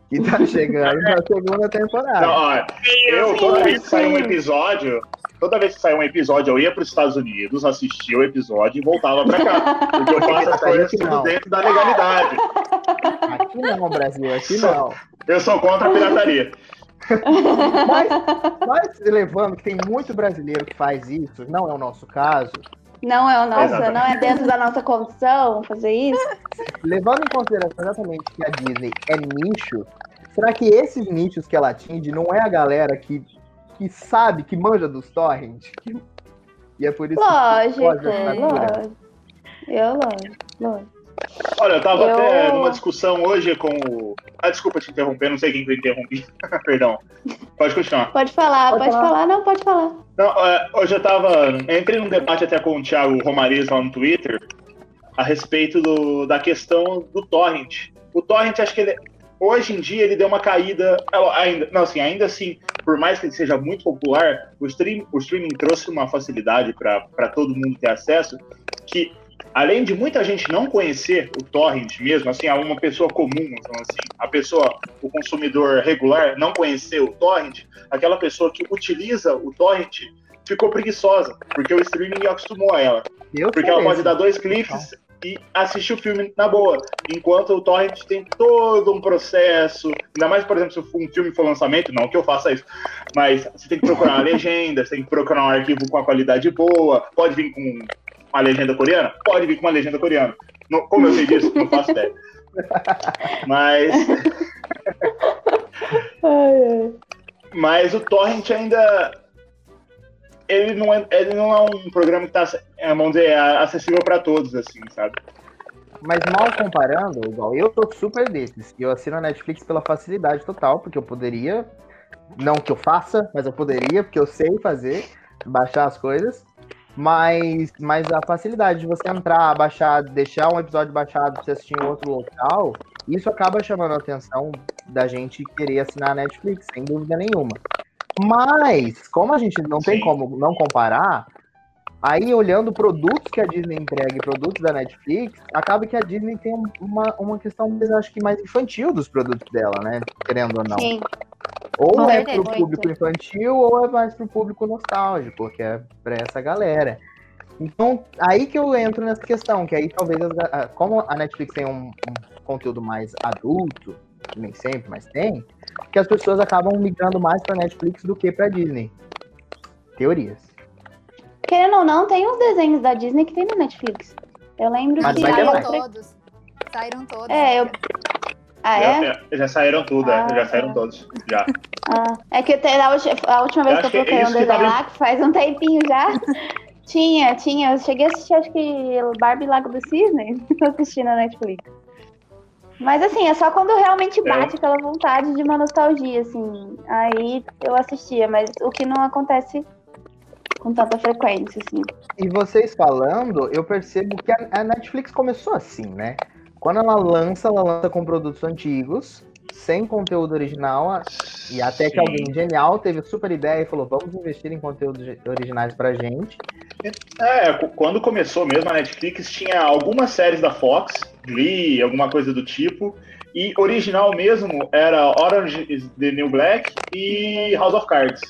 [SPEAKER 2] Que tá chegando na segunda temporada.
[SPEAKER 7] Não, ó, eu, toda vez que saiu um episódio, toda vez que saiu um episódio, eu ia para os Estados Unidos, assistia o episódio e voltava para cá. Porque eu faço as coisas tudo dentro da legalidade.
[SPEAKER 2] Aqui não, Brasil, aqui não.
[SPEAKER 7] Eu sou contra a pirataria.
[SPEAKER 2] Mas, mas levando que tem muito brasileiro que faz isso, não é o nosso caso,
[SPEAKER 3] Não é o nosso,
[SPEAKER 7] Exatamente.
[SPEAKER 3] não é dentro da nossa condição fazer isso.
[SPEAKER 2] levando em consideração exatamente que a Disney é nicho, será que esses nichos que ela atinge não é a galera que, que sabe, que manja dos torrents? Que- E é por isso
[SPEAKER 3] Lógico,
[SPEAKER 2] ajudar
[SPEAKER 3] lógico. Eu, lógico, lógico.
[SPEAKER 7] Olha, eu tava
[SPEAKER 3] Eu-
[SPEAKER 7] até numa discussão hoje com o. Ah, desculpa te interromper, não sei quem que eu interrompi. Perdão. Pode continuar.
[SPEAKER 3] Pode falar,
[SPEAKER 2] Pode
[SPEAKER 3] pode,
[SPEAKER 2] falar.
[SPEAKER 3] falar. não, pode falar.
[SPEAKER 7] Não, é, hoje eu tava. eu Entrei num debate até com o Thiago Romariz lá no Twitter a respeito do, da questão do torrent. O torrent, acho que ele. Hoje em dia ele deu uma caída. ela Ainda, não, assim, ainda assim, por mais que ele seja muito popular, o, stream, o streaming trouxe uma facilidade para todo mundo ter acesso que. Além de muita gente não conhecer o torrent mesmo, assim, uma pessoa comum, então, assim, a pessoa, o consumidor regular, não conhecer o torrent, aquela pessoa que utiliza o torrent ficou preguiçosa, porque o streaming acostumou a ela.
[SPEAKER 2] Eu
[SPEAKER 7] Porque ela pode dar dois cliques e assistir o filme na boa. Enquanto o torrent tem todo um processo, ainda mais, por exemplo, se um filme for lançamento, não que eu faça isso, mas você tem que procurar uma legenda, você tem que procurar um arquivo com a qualidade boa, pode vir com uma legenda coreana? Pode vir com uma legenda coreana. Não- como eu sei disso? Não faço ideia. Mas Mas o Torrent ainda. Ele não é, ele não é um programa que está, vamos dizer, acessível para todos, assim, sabe?
[SPEAKER 2] Mas mal comparando, igual, eu tô super desses. Eu assino a Netflix pela facilidade total, porque eu poderia, não que eu faça, mas eu poderia, porque eu sei fazer, baixar as coisas. Mas, mas a facilidade de você entrar, baixar, deixar um episódio baixado pra você assistir em outro local, isso acaba chamando a atenção da gente querer assinar a Netflix, sem dúvida nenhuma. Mas, como a gente não tem
[SPEAKER 7] Sim.
[SPEAKER 2] como não comparar, Aí, olhando produtos que a Disney entrega e produtos da Netflix, acaba que a Disney tem um- uma, uma questão, mas acho que mais infantil dos produtos dela, né? Querendo ou não.
[SPEAKER 3] Sim.
[SPEAKER 2] Ou
[SPEAKER 3] Com
[SPEAKER 2] é pro público infantil, ou é mais pro público nostálgico, que é pra essa galera. Então, aí que eu entro nessa questão, que aí talvez, as como a Netflix tem um, um conteúdo mais adulto, que nem sempre, mas tem, que as pessoas acabam migrando mais pra Netflix do que pra Disney. Teorias.
[SPEAKER 3] Querendo ou não, tem uns desenhos da Disney que tem na Netflix. Eu lembro
[SPEAKER 2] Mas
[SPEAKER 3] que.
[SPEAKER 6] Saíram todos. Saíram todos.
[SPEAKER 3] É, eu- Ah,
[SPEAKER 7] Já,
[SPEAKER 3] é?
[SPEAKER 7] já- já saíram tudo, é,
[SPEAKER 3] Ah,
[SPEAKER 7] já saíram
[SPEAKER 3] é.
[SPEAKER 7] todos. Já.
[SPEAKER 3] Ah, é que até a, a última vez
[SPEAKER 7] Eu
[SPEAKER 3] que eu
[SPEAKER 7] é
[SPEAKER 3] procurei um desenho lá, que faz um tempinho já. tinha, tinha. Eu cheguei a assistir, acho que Barbie Lago do Cisne, assisti na Netflix. Mas assim, é só quando realmente bate aquela vontade de uma nostalgia, assim. Aí eu assistia, mas o que não acontece com tanta frequência, assim.
[SPEAKER 2] E vocês falando, eu percebo que a, a Netflix começou assim, né? Quando ela lança, ela lança com produtos antigos, sem conteúdo original, e até que
[SPEAKER 7] Sim.
[SPEAKER 2] alguém genial teve super ideia e falou: vamos investir em conteúdos originais pra gente.
[SPEAKER 7] É, cu- quando começou mesmo a Netflix, tinha algumas séries da Fox, Glee, alguma coisa do tipo, e original mesmo era Orange is the New Black e House of Cards.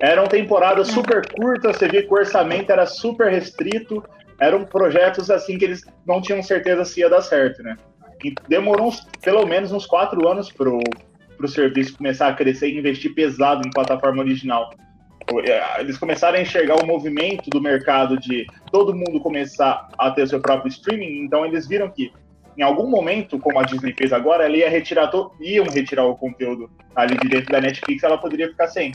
[SPEAKER 7] Eram temporadas super curtas, você via que o orçamento era super restrito, eram projetos assim que eles não tinham certeza se ia dar certo, né? E demorou uns, pelo menos uns quatro anos pro, pro serviço começar a crescer e investir pesado em plataforma original. Eles começaram a enxergar o movimento do mercado de todo mundo começar a ter seu próprio streaming, então eles viram que em algum momento, como a Disney fez agora, ela ia retirar to- iam retirar o conteúdo ali de dentro da Netflix, ela poderia ficar sem.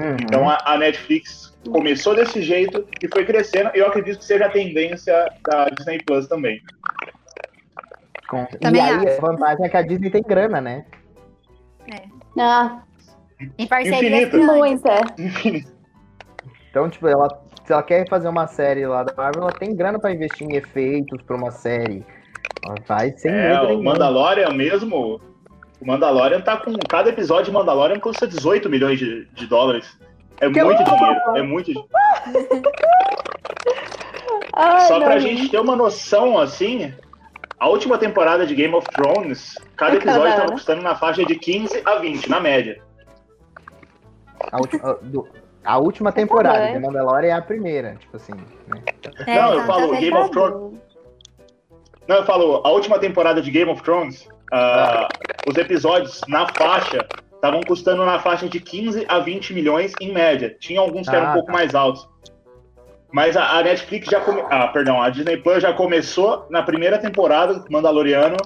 [SPEAKER 2] Uhum.
[SPEAKER 7] Então a, a Netflix começou desse jeito e foi crescendo. Eu acredito que seja a tendência da Disney Plus também.
[SPEAKER 2] Com- E
[SPEAKER 6] Também
[SPEAKER 2] aí
[SPEAKER 6] acho.
[SPEAKER 2] a vantagem é que a Disney tem grana, né?
[SPEAKER 3] Ah,
[SPEAKER 6] Em parceria
[SPEAKER 3] muita.
[SPEAKER 2] Então, tipo, ela, se ela quer fazer uma série lá da Marvel, ela tem grana pra investir em efeitos pra uma série. Ela faz sem
[SPEAKER 7] É,
[SPEAKER 2] medo
[SPEAKER 7] o
[SPEAKER 2] nenhum.
[SPEAKER 7] Mandalorian mesmo. O Mandalorian tá com. Cada episódio de Mandalorian custa 18 milhões de, de dólares. É
[SPEAKER 2] Que
[SPEAKER 7] muito
[SPEAKER 2] louco!
[SPEAKER 7] dinheiro. É muito dinheiro.
[SPEAKER 3] Ai,
[SPEAKER 7] Só pra
[SPEAKER 3] não,
[SPEAKER 7] gente ter uma noção, assim, a última temporada de Game of Thrones, cada episódio
[SPEAKER 3] Cada
[SPEAKER 7] tava
[SPEAKER 3] ano.
[SPEAKER 7] custando na faixa de 15 a 20, na média.
[SPEAKER 2] A, última- do- a última temporada
[SPEAKER 3] bem.
[SPEAKER 2] de Mandalorian é a primeira, tipo assim. Né?
[SPEAKER 6] É,
[SPEAKER 7] Não, eu
[SPEAKER 6] tá,
[SPEAKER 7] falo
[SPEAKER 6] tá
[SPEAKER 7] Game of Thrones. Não, eu falo, a última temporada de Game of Thrones, ah, os episódios na faixa estavam custando na faixa de 15 a 20 milhões em média. Tinha alguns que eram
[SPEAKER 2] Ah,
[SPEAKER 7] um pouco
[SPEAKER 2] tá.
[SPEAKER 7] mais altos. Mas a, a Netflix já come... Ah, perdão, a Disney Plus já começou na primeira temporada do Mandaloriano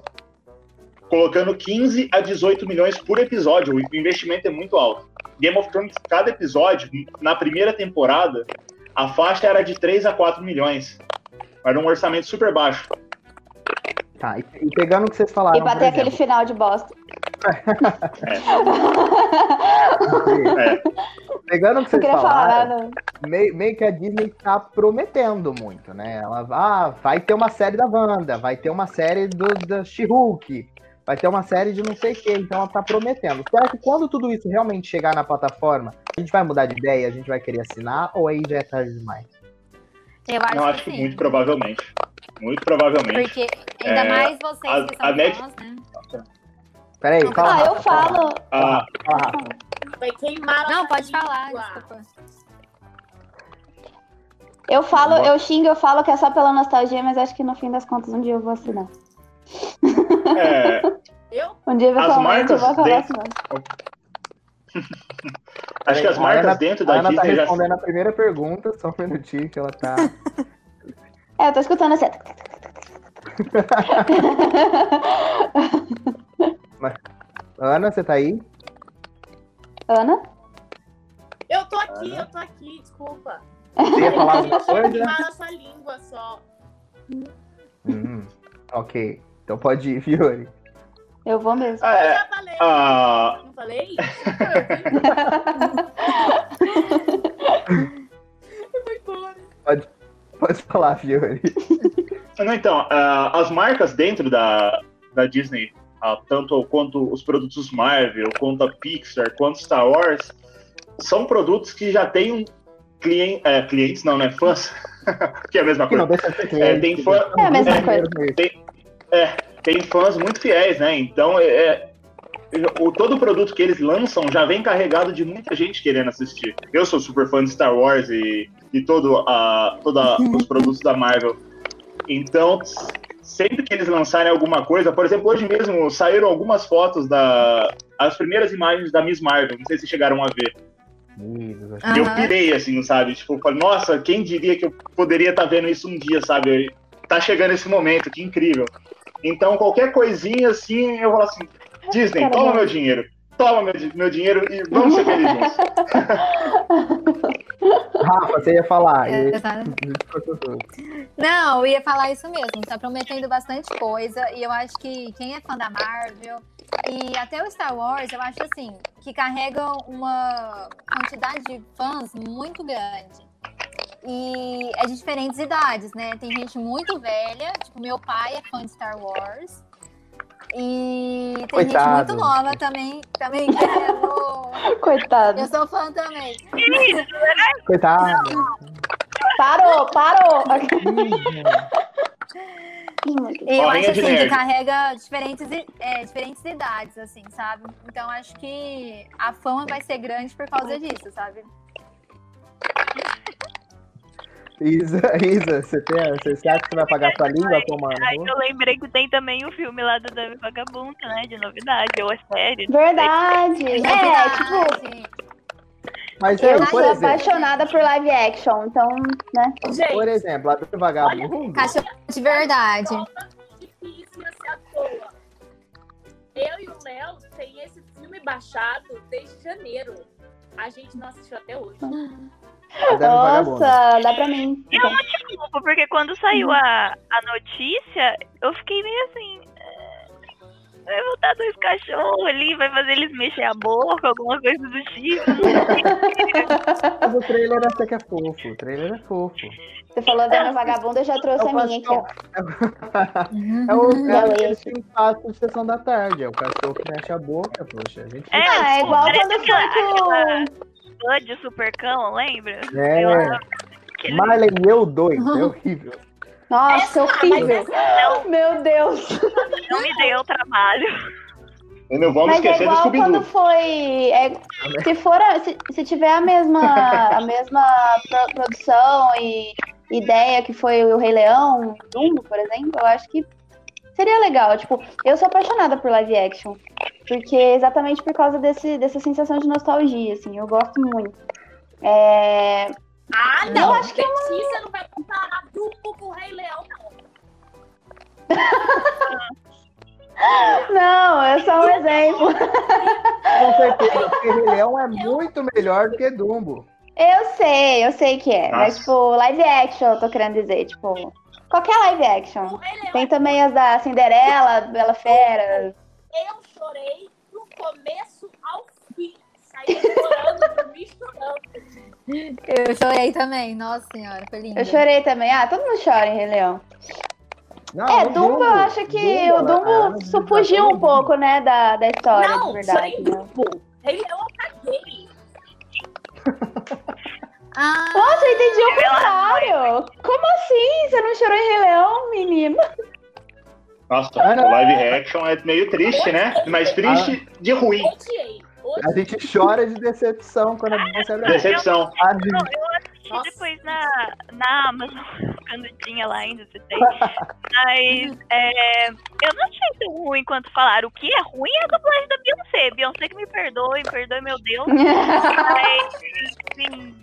[SPEAKER 7] colocando 15 a 18 milhões por episódio. O investimento é muito alto. Game of Thrones, cada episódio, na primeira temporada, a faixa era de 3 a 4 milhões. Era um orçamento super baixo.
[SPEAKER 2] Tá, e, e pegando o que vocês falaram.
[SPEAKER 3] E bater aquele final de bosta.
[SPEAKER 7] É.
[SPEAKER 2] Pegando o que vocês
[SPEAKER 3] queria falar
[SPEAKER 2] falaram,
[SPEAKER 3] nada.
[SPEAKER 2] meio, meio que a Disney tá prometendo muito, né? Ela ah, vai ter uma série da Wanda, vai ter uma série do, da She-Hulk, vai ter uma série de não sei o que, então ela tá prometendo. Será que quando tudo isso realmente chegar na plataforma, a gente vai mudar de ideia, a gente vai querer assinar, ou aí já é tarde demais?
[SPEAKER 6] Eu acho
[SPEAKER 7] Não,
[SPEAKER 6] que
[SPEAKER 7] acho que
[SPEAKER 6] sim.
[SPEAKER 7] muito provavelmente. Muito provavelmente.
[SPEAKER 6] Porque ainda
[SPEAKER 7] É,
[SPEAKER 6] mais vocês
[SPEAKER 7] a-
[SPEAKER 6] que são
[SPEAKER 7] a Net-
[SPEAKER 6] fãs, né?
[SPEAKER 2] Peraí,
[SPEAKER 6] Não,
[SPEAKER 2] fala.
[SPEAKER 3] Ah, eu falo.
[SPEAKER 7] Ah,
[SPEAKER 2] Fala, Rafa.
[SPEAKER 4] Vai queimar
[SPEAKER 6] Não, pode falar, desculpa.
[SPEAKER 3] Eu falo, eu xingo, eu falo que é só pela nostalgia, mas acho que no fim das contas um dia eu vou assinar.
[SPEAKER 7] é,
[SPEAKER 4] Eu?
[SPEAKER 3] Um dia eventualmente eu
[SPEAKER 7] marcas
[SPEAKER 3] vou acabar
[SPEAKER 7] dentro-
[SPEAKER 3] assinando.
[SPEAKER 7] acho que as marcas
[SPEAKER 2] Ana-
[SPEAKER 7] dentro
[SPEAKER 2] A
[SPEAKER 7] da
[SPEAKER 2] Ana tá
[SPEAKER 7] Disney já.
[SPEAKER 2] respondendo a primeira pergunta, só um minutinho que ela tá.
[SPEAKER 3] É, eu tô escutando assim.
[SPEAKER 2] Ana, você tá aí?
[SPEAKER 3] Ana?
[SPEAKER 4] Eu tô aqui, eu tô aqui, desculpa.
[SPEAKER 2] Você ia falar alguma
[SPEAKER 4] eu
[SPEAKER 2] coisa?
[SPEAKER 4] queimar a sua língua só.
[SPEAKER 2] Hum, ok. Então pode ir, Fiore.
[SPEAKER 3] Eu vou mesmo.
[SPEAKER 7] Ah,
[SPEAKER 4] Eu
[SPEAKER 7] é,
[SPEAKER 4] já falei.
[SPEAKER 7] ah,
[SPEAKER 4] Não falei? Foi embora.
[SPEAKER 2] Pode falar, Fiore.
[SPEAKER 7] não, então, ah, as marcas dentro da, da Disney, ah, tanto quanto os produtos Marvel, quanto a Pixar, quanto Star Wars, são produtos que já têm um cliente, é, clientes, não, né? Fãs, que é a mesma
[SPEAKER 2] não
[SPEAKER 7] coisa.
[SPEAKER 2] ser
[SPEAKER 7] É, tem fã-
[SPEAKER 3] É a mesma
[SPEAKER 2] É,
[SPEAKER 3] coisa.
[SPEAKER 7] Tem fãs muito fiéis, né? Então, é, é, o, todo produto que eles lançam já vem carregado de muita gente querendo assistir. Eu sou super fã de Star Wars e, e todo a, toda os produtos da Marvel. Então, sempre que eles lançarem alguma coisa, por exemplo, hoje mesmo saíram algumas fotos da. As primeiras imagens da Miss Marvel, não sei se chegaram a ver. E eu pirei, assim, sabe? Tipo, falei, nossa, quem diria que eu poderia estar vendo isso um dia, sabe? Tá chegando esse momento, que incrível. Então, qualquer coisinha assim, eu falo assim, Disney, toma meu dinheiro. Toma meu, meu dinheiro e vamos ser felizes.
[SPEAKER 2] Rafa, você ia falar.
[SPEAKER 6] É,
[SPEAKER 2] e-.
[SPEAKER 6] Não, eu ia falar isso mesmo. Tá prometendo bastante coisa. E eu acho que quem é fã da Marvel e até o Star Wars, eu acho assim, que carregam uma quantidade de fãs muito grande. E é de diferentes idades, né? Tem gente muito velha, tipo, meu pai é fã de Star Wars. E tem
[SPEAKER 2] Coitado.
[SPEAKER 6] gente muito nova também, também querendo.
[SPEAKER 3] Coitado.
[SPEAKER 6] Eu sou fã também.
[SPEAKER 2] Coitado.
[SPEAKER 3] Parou, parou.
[SPEAKER 6] Eu acho assim, que
[SPEAKER 7] nerd.
[SPEAKER 6] carrega diferentes, é, diferentes idades, assim, sabe? Então acho que a fama vai ser grande por causa disso, sabe?
[SPEAKER 2] Isa, Isa, você, tem, você, acha que você vai pagar sua língua?
[SPEAKER 5] Aí eu lembrei que tem também o filme lá do Dami Vagabundo, né? De novidade, ou a série.
[SPEAKER 3] Verdade. É, tipo,
[SPEAKER 6] tipo.
[SPEAKER 2] Mas
[SPEAKER 3] eu sou
[SPEAKER 2] por exemplo,
[SPEAKER 3] apaixonada por live action, então, né?
[SPEAKER 4] Gente,
[SPEAKER 2] por exemplo, a do Vagabundo.
[SPEAKER 6] Cachorro de verdade.
[SPEAKER 4] Eu e o Léo tem esse filme baixado desde janeiro. A gente não assistiu até hoje.
[SPEAKER 2] Vagabundo.
[SPEAKER 3] Nossa, dá pra mim.
[SPEAKER 5] Eu não te culpo, porque quando saiu a, a notícia, eu fiquei meio assim. é, Vai botar dois cachorros ali, vai fazer eles mexer a boca, alguma coisa do tipo.
[SPEAKER 2] Mas o trailer até que é fofo. O trailer é fofo.
[SPEAKER 3] Você falou da vagabunda, eu já trouxe
[SPEAKER 2] Eu
[SPEAKER 3] a minha aqui, ó.
[SPEAKER 2] É o é
[SPEAKER 3] esse.
[SPEAKER 2] filme clássico de sessão da tarde. É o cachorro que mexe a boca, poxa. A gente
[SPEAKER 5] É,
[SPEAKER 3] é igual
[SPEAKER 5] parece
[SPEAKER 3] quando foi com...
[SPEAKER 5] Bud, supercão, lembra?
[SPEAKER 2] É.
[SPEAKER 5] Eu-
[SPEAKER 2] Marley eu dois, é horrível.
[SPEAKER 3] Nossa,
[SPEAKER 4] Essa-
[SPEAKER 3] horrível.
[SPEAKER 4] essa
[SPEAKER 3] Meu Deus.
[SPEAKER 5] não me deu trabalho.
[SPEAKER 7] E não vamos
[SPEAKER 3] Mas é
[SPEAKER 7] esquecer do
[SPEAKER 3] igual quando foi. é, se for a- se, se tiver a mesma, a mesma pro- produção e ideia que foi o Rei Leão, Dumbo, por exemplo, eu acho que seria legal. Tipo, eu sou apaixonada por live action. Porque exatamente por causa desse, dessa sensação de nostalgia, assim, eu gosto muito. É,
[SPEAKER 4] Ah,
[SPEAKER 3] Eu
[SPEAKER 4] não.
[SPEAKER 3] acho que é
[SPEAKER 4] Letícia não vai comparar Dumbo com o Rei Leão, não.
[SPEAKER 3] Não, é só um exemplo.
[SPEAKER 2] Com certeza, porque Rei Leão é muito melhor do que Dumbo.
[SPEAKER 3] Eu sei, eu sei que é. Mas,
[SPEAKER 7] Nossa.
[SPEAKER 3] tipo, live action, eu tô querendo dizer. Tipo, qualquer live
[SPEAKER 4] O
[SPEAKER 3] action. Tem também as da Cinderela, Bela Fera.
[SPEAKER 4] eu chorei do começo ao fim. Saí chorando, dormi chorando.
[SPEAKER 6] Eu chorei também, nossa senhora, foi lindo.
[SPEAKER 3] Eu chorei também. Ah, todo mundo chora em Rei Leão.
[SPEAKER 2] Não,
[SPEAKER 3] é, Dumbo, eu acho que o
[SPEAKER 2] ela-
[SPEAKER 3] Dumbo su- fugiu um pouco, né, da, da história,
[SPEAKER 4] não,
[SPEAKER 3] de verdade.
[SPEAKER 4] chorei
[SPEAKER 3] né?
[SPEAKER 4] Dumbo. Rei Leão eu caguei.
[SPEAKER 6] Ah,
[SPEAKER 3] Nossa, eu entendi o contrário. Como assim? Você não chorou em Rei Leão, menino?
[SPEAKER 7] Nossa,
[SPEAKER 2] Ah,
[SPEAKER 7] o live action é meio triste, né? Mas triste de ruim.
[SPEAKER 4] Odiei.
[SPEAKER 2] A gente chora de decepção quando a gente recebe a
[SPEAKER 7] Decepção.
[SPEAKER 2] a-
[SPEAKER 5] Não, eu assisti
[SPEAKER 4] Nossa.
[SPEAKER 5] depois na, na Amazon, quando tinha lá ainda, você tem. Mas é, eu não achei tão ruim quanto falaram. O que é ruim é a dublagem da Beyoncé. Beyoncé que me perdoe, me perdoe, meu Deus. Mas, assim,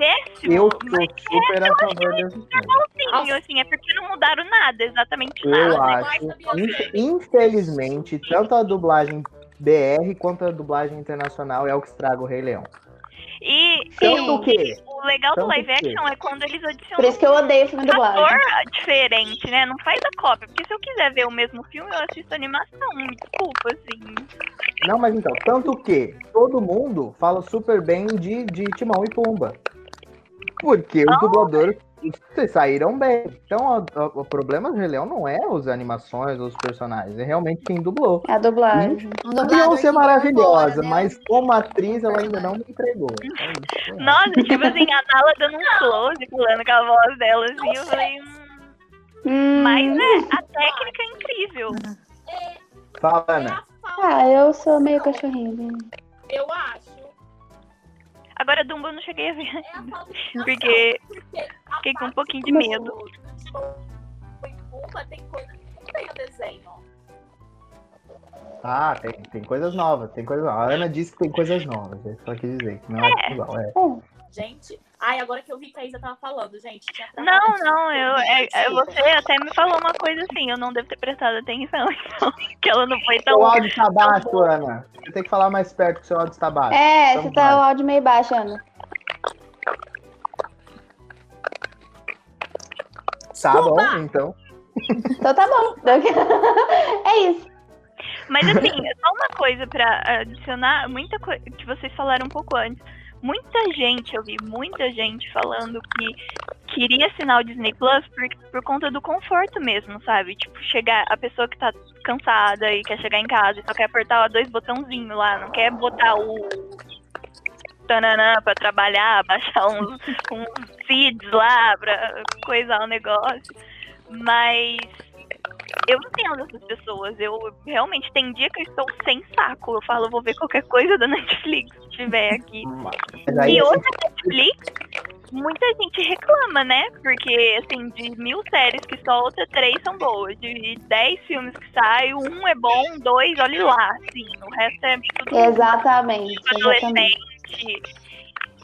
[SPEAKER 5] péssimo.
[SPEAKER 2] Eu sou
[SPEAKER 5] mas
[SPEAKER 2] super a favor desse filme.
[SPEAKER 5] sim, assim, é porque não mudaram nada, exatamente
[SPEAKER 2] Eu
[SPEAKER 5] nada.
[SPEAKER 2] acho, inf- infelizmente, tanto a dublagem BR quanto a dublagem internacional é o que estraga o Rei Leão.
[SPEAKER 5] E,
[SPEAKER 2] Tanto
[SPEAKER 5] e
[SPEAKER 2] que,
[SPEAKER 5] o legal do live action é quando eles
[SPEAKER 3] Por
[SPEAKER 5] adicionam
[SPEAKER 3] isso que eu odeio filme
[SPEAKER 5] um ator diferente, né? Não faz a cópia. Porque se eu quiser ver o mesmo filme, eu assisto animação. Me desculpa, assim.
[SPEAKER 2] não, mas então, tanto que todo mundo fala super bem de, de Timão e Pumba. Porque os dubladores se saíram bem. Então, a- o problema do Rei Leão não é as animações ou os personagens, é realmente quem dublou.
[SPEAKER 3] A dublagem.
[SPEAKER 2] A
[SPEAKER 6] dublador
[SPEAKER 2] Beyoncé é maravilhosa,
[SPEAKER 6] né?
[SPEAKER 2] mas como atriz ela ainda não me entregou. É isso.
[SPEAKER 5] Nossa, tipo assim, a Nala dando um close, pulando com a voz dela, assim. Eu falei, hum,
[SPEAKER 3] Hum,
[SPEAKER 5] mas é, a técnica é incrível.
[SPEAKER 2] Fala,
[SPEAKER 4] É
[SPEAKER 2] Ana.
[SPEAKER 3] Ah, eu sou meio cachorrinho. né?
[SPEAKER 4] Eu acho.
[SPEAKER 5] Agora, Dumbo eu não cheguei a ver.
[SPEAKER 4] É a
[SPEAKER 5] Porque
[SPEAKER 4] porque a
[SPEAKER 5] fiquei com um pouquinho de
[SPEAKER 4] do-
[SPEAKER 5] medo.
[SPEAKER 4] tem coisa que não tem no desenho.
[SPEAKER 2] Ah, tem, tem coisas novas, tem coisas novas. A Ana disse que tem coisas novas, eu só quis dizer que não é igual. É.
[SPEAKER 4] Gente, ai, agora que eu vi que a Isa tava falando, gente. tinha
[SPEAKER 5] Não, não, eu, é, é, você até me falou uma coisa assim, eu não devo ter prestado atenção, então, que ela não foi tão.
[SPEAKER 2] Seu áudio está baixo, Ana. Você tem que falar mais perto que seu áudio está baixo.
[SPEAKER 3] É,
[SPEAKER 2] Então
[SPEAKER 3] você tá o áudio meio baixo, Ana.
[SPEAKER 2] Tá bom, então.
[SPEAKER 3] Então tá bom. É isso.
[SPEAKER 5] Mas assim, só uma coisa pra adicionar, muita coisa que vocês falaram um pouco antes. Muita gente, eu vi muita gente falando que queria assinar o Disney Plus por, por conta do conforto mesmo, sabe? Tipo, chegar, a pessoa que tá cansada e quer chegar em casa e só quer apertar dois botãozinhos lá, não quer botar o tananã pra trabalhar, baixar uns, uns feeds lá pra coisar o negócio. Mas eu entendo essas pessoas. Eu realmente tem dia que eu estou sem saco. Eu falo, vou ver qualquer coisa da Netflix se tiver aqui. E
[SPEAKER 2] assim,
[SPEAKER 5] outra Netflix, muita gente reclama, né? Porque, assim, de mil séries que só outras três são boas. De dez filmes que saem, um é bom, dois, olhe lá. Assim, o resto é tudo
[SPEAKER 3] Exatamente, exatamente.
[SPEAKER 5] adolescente.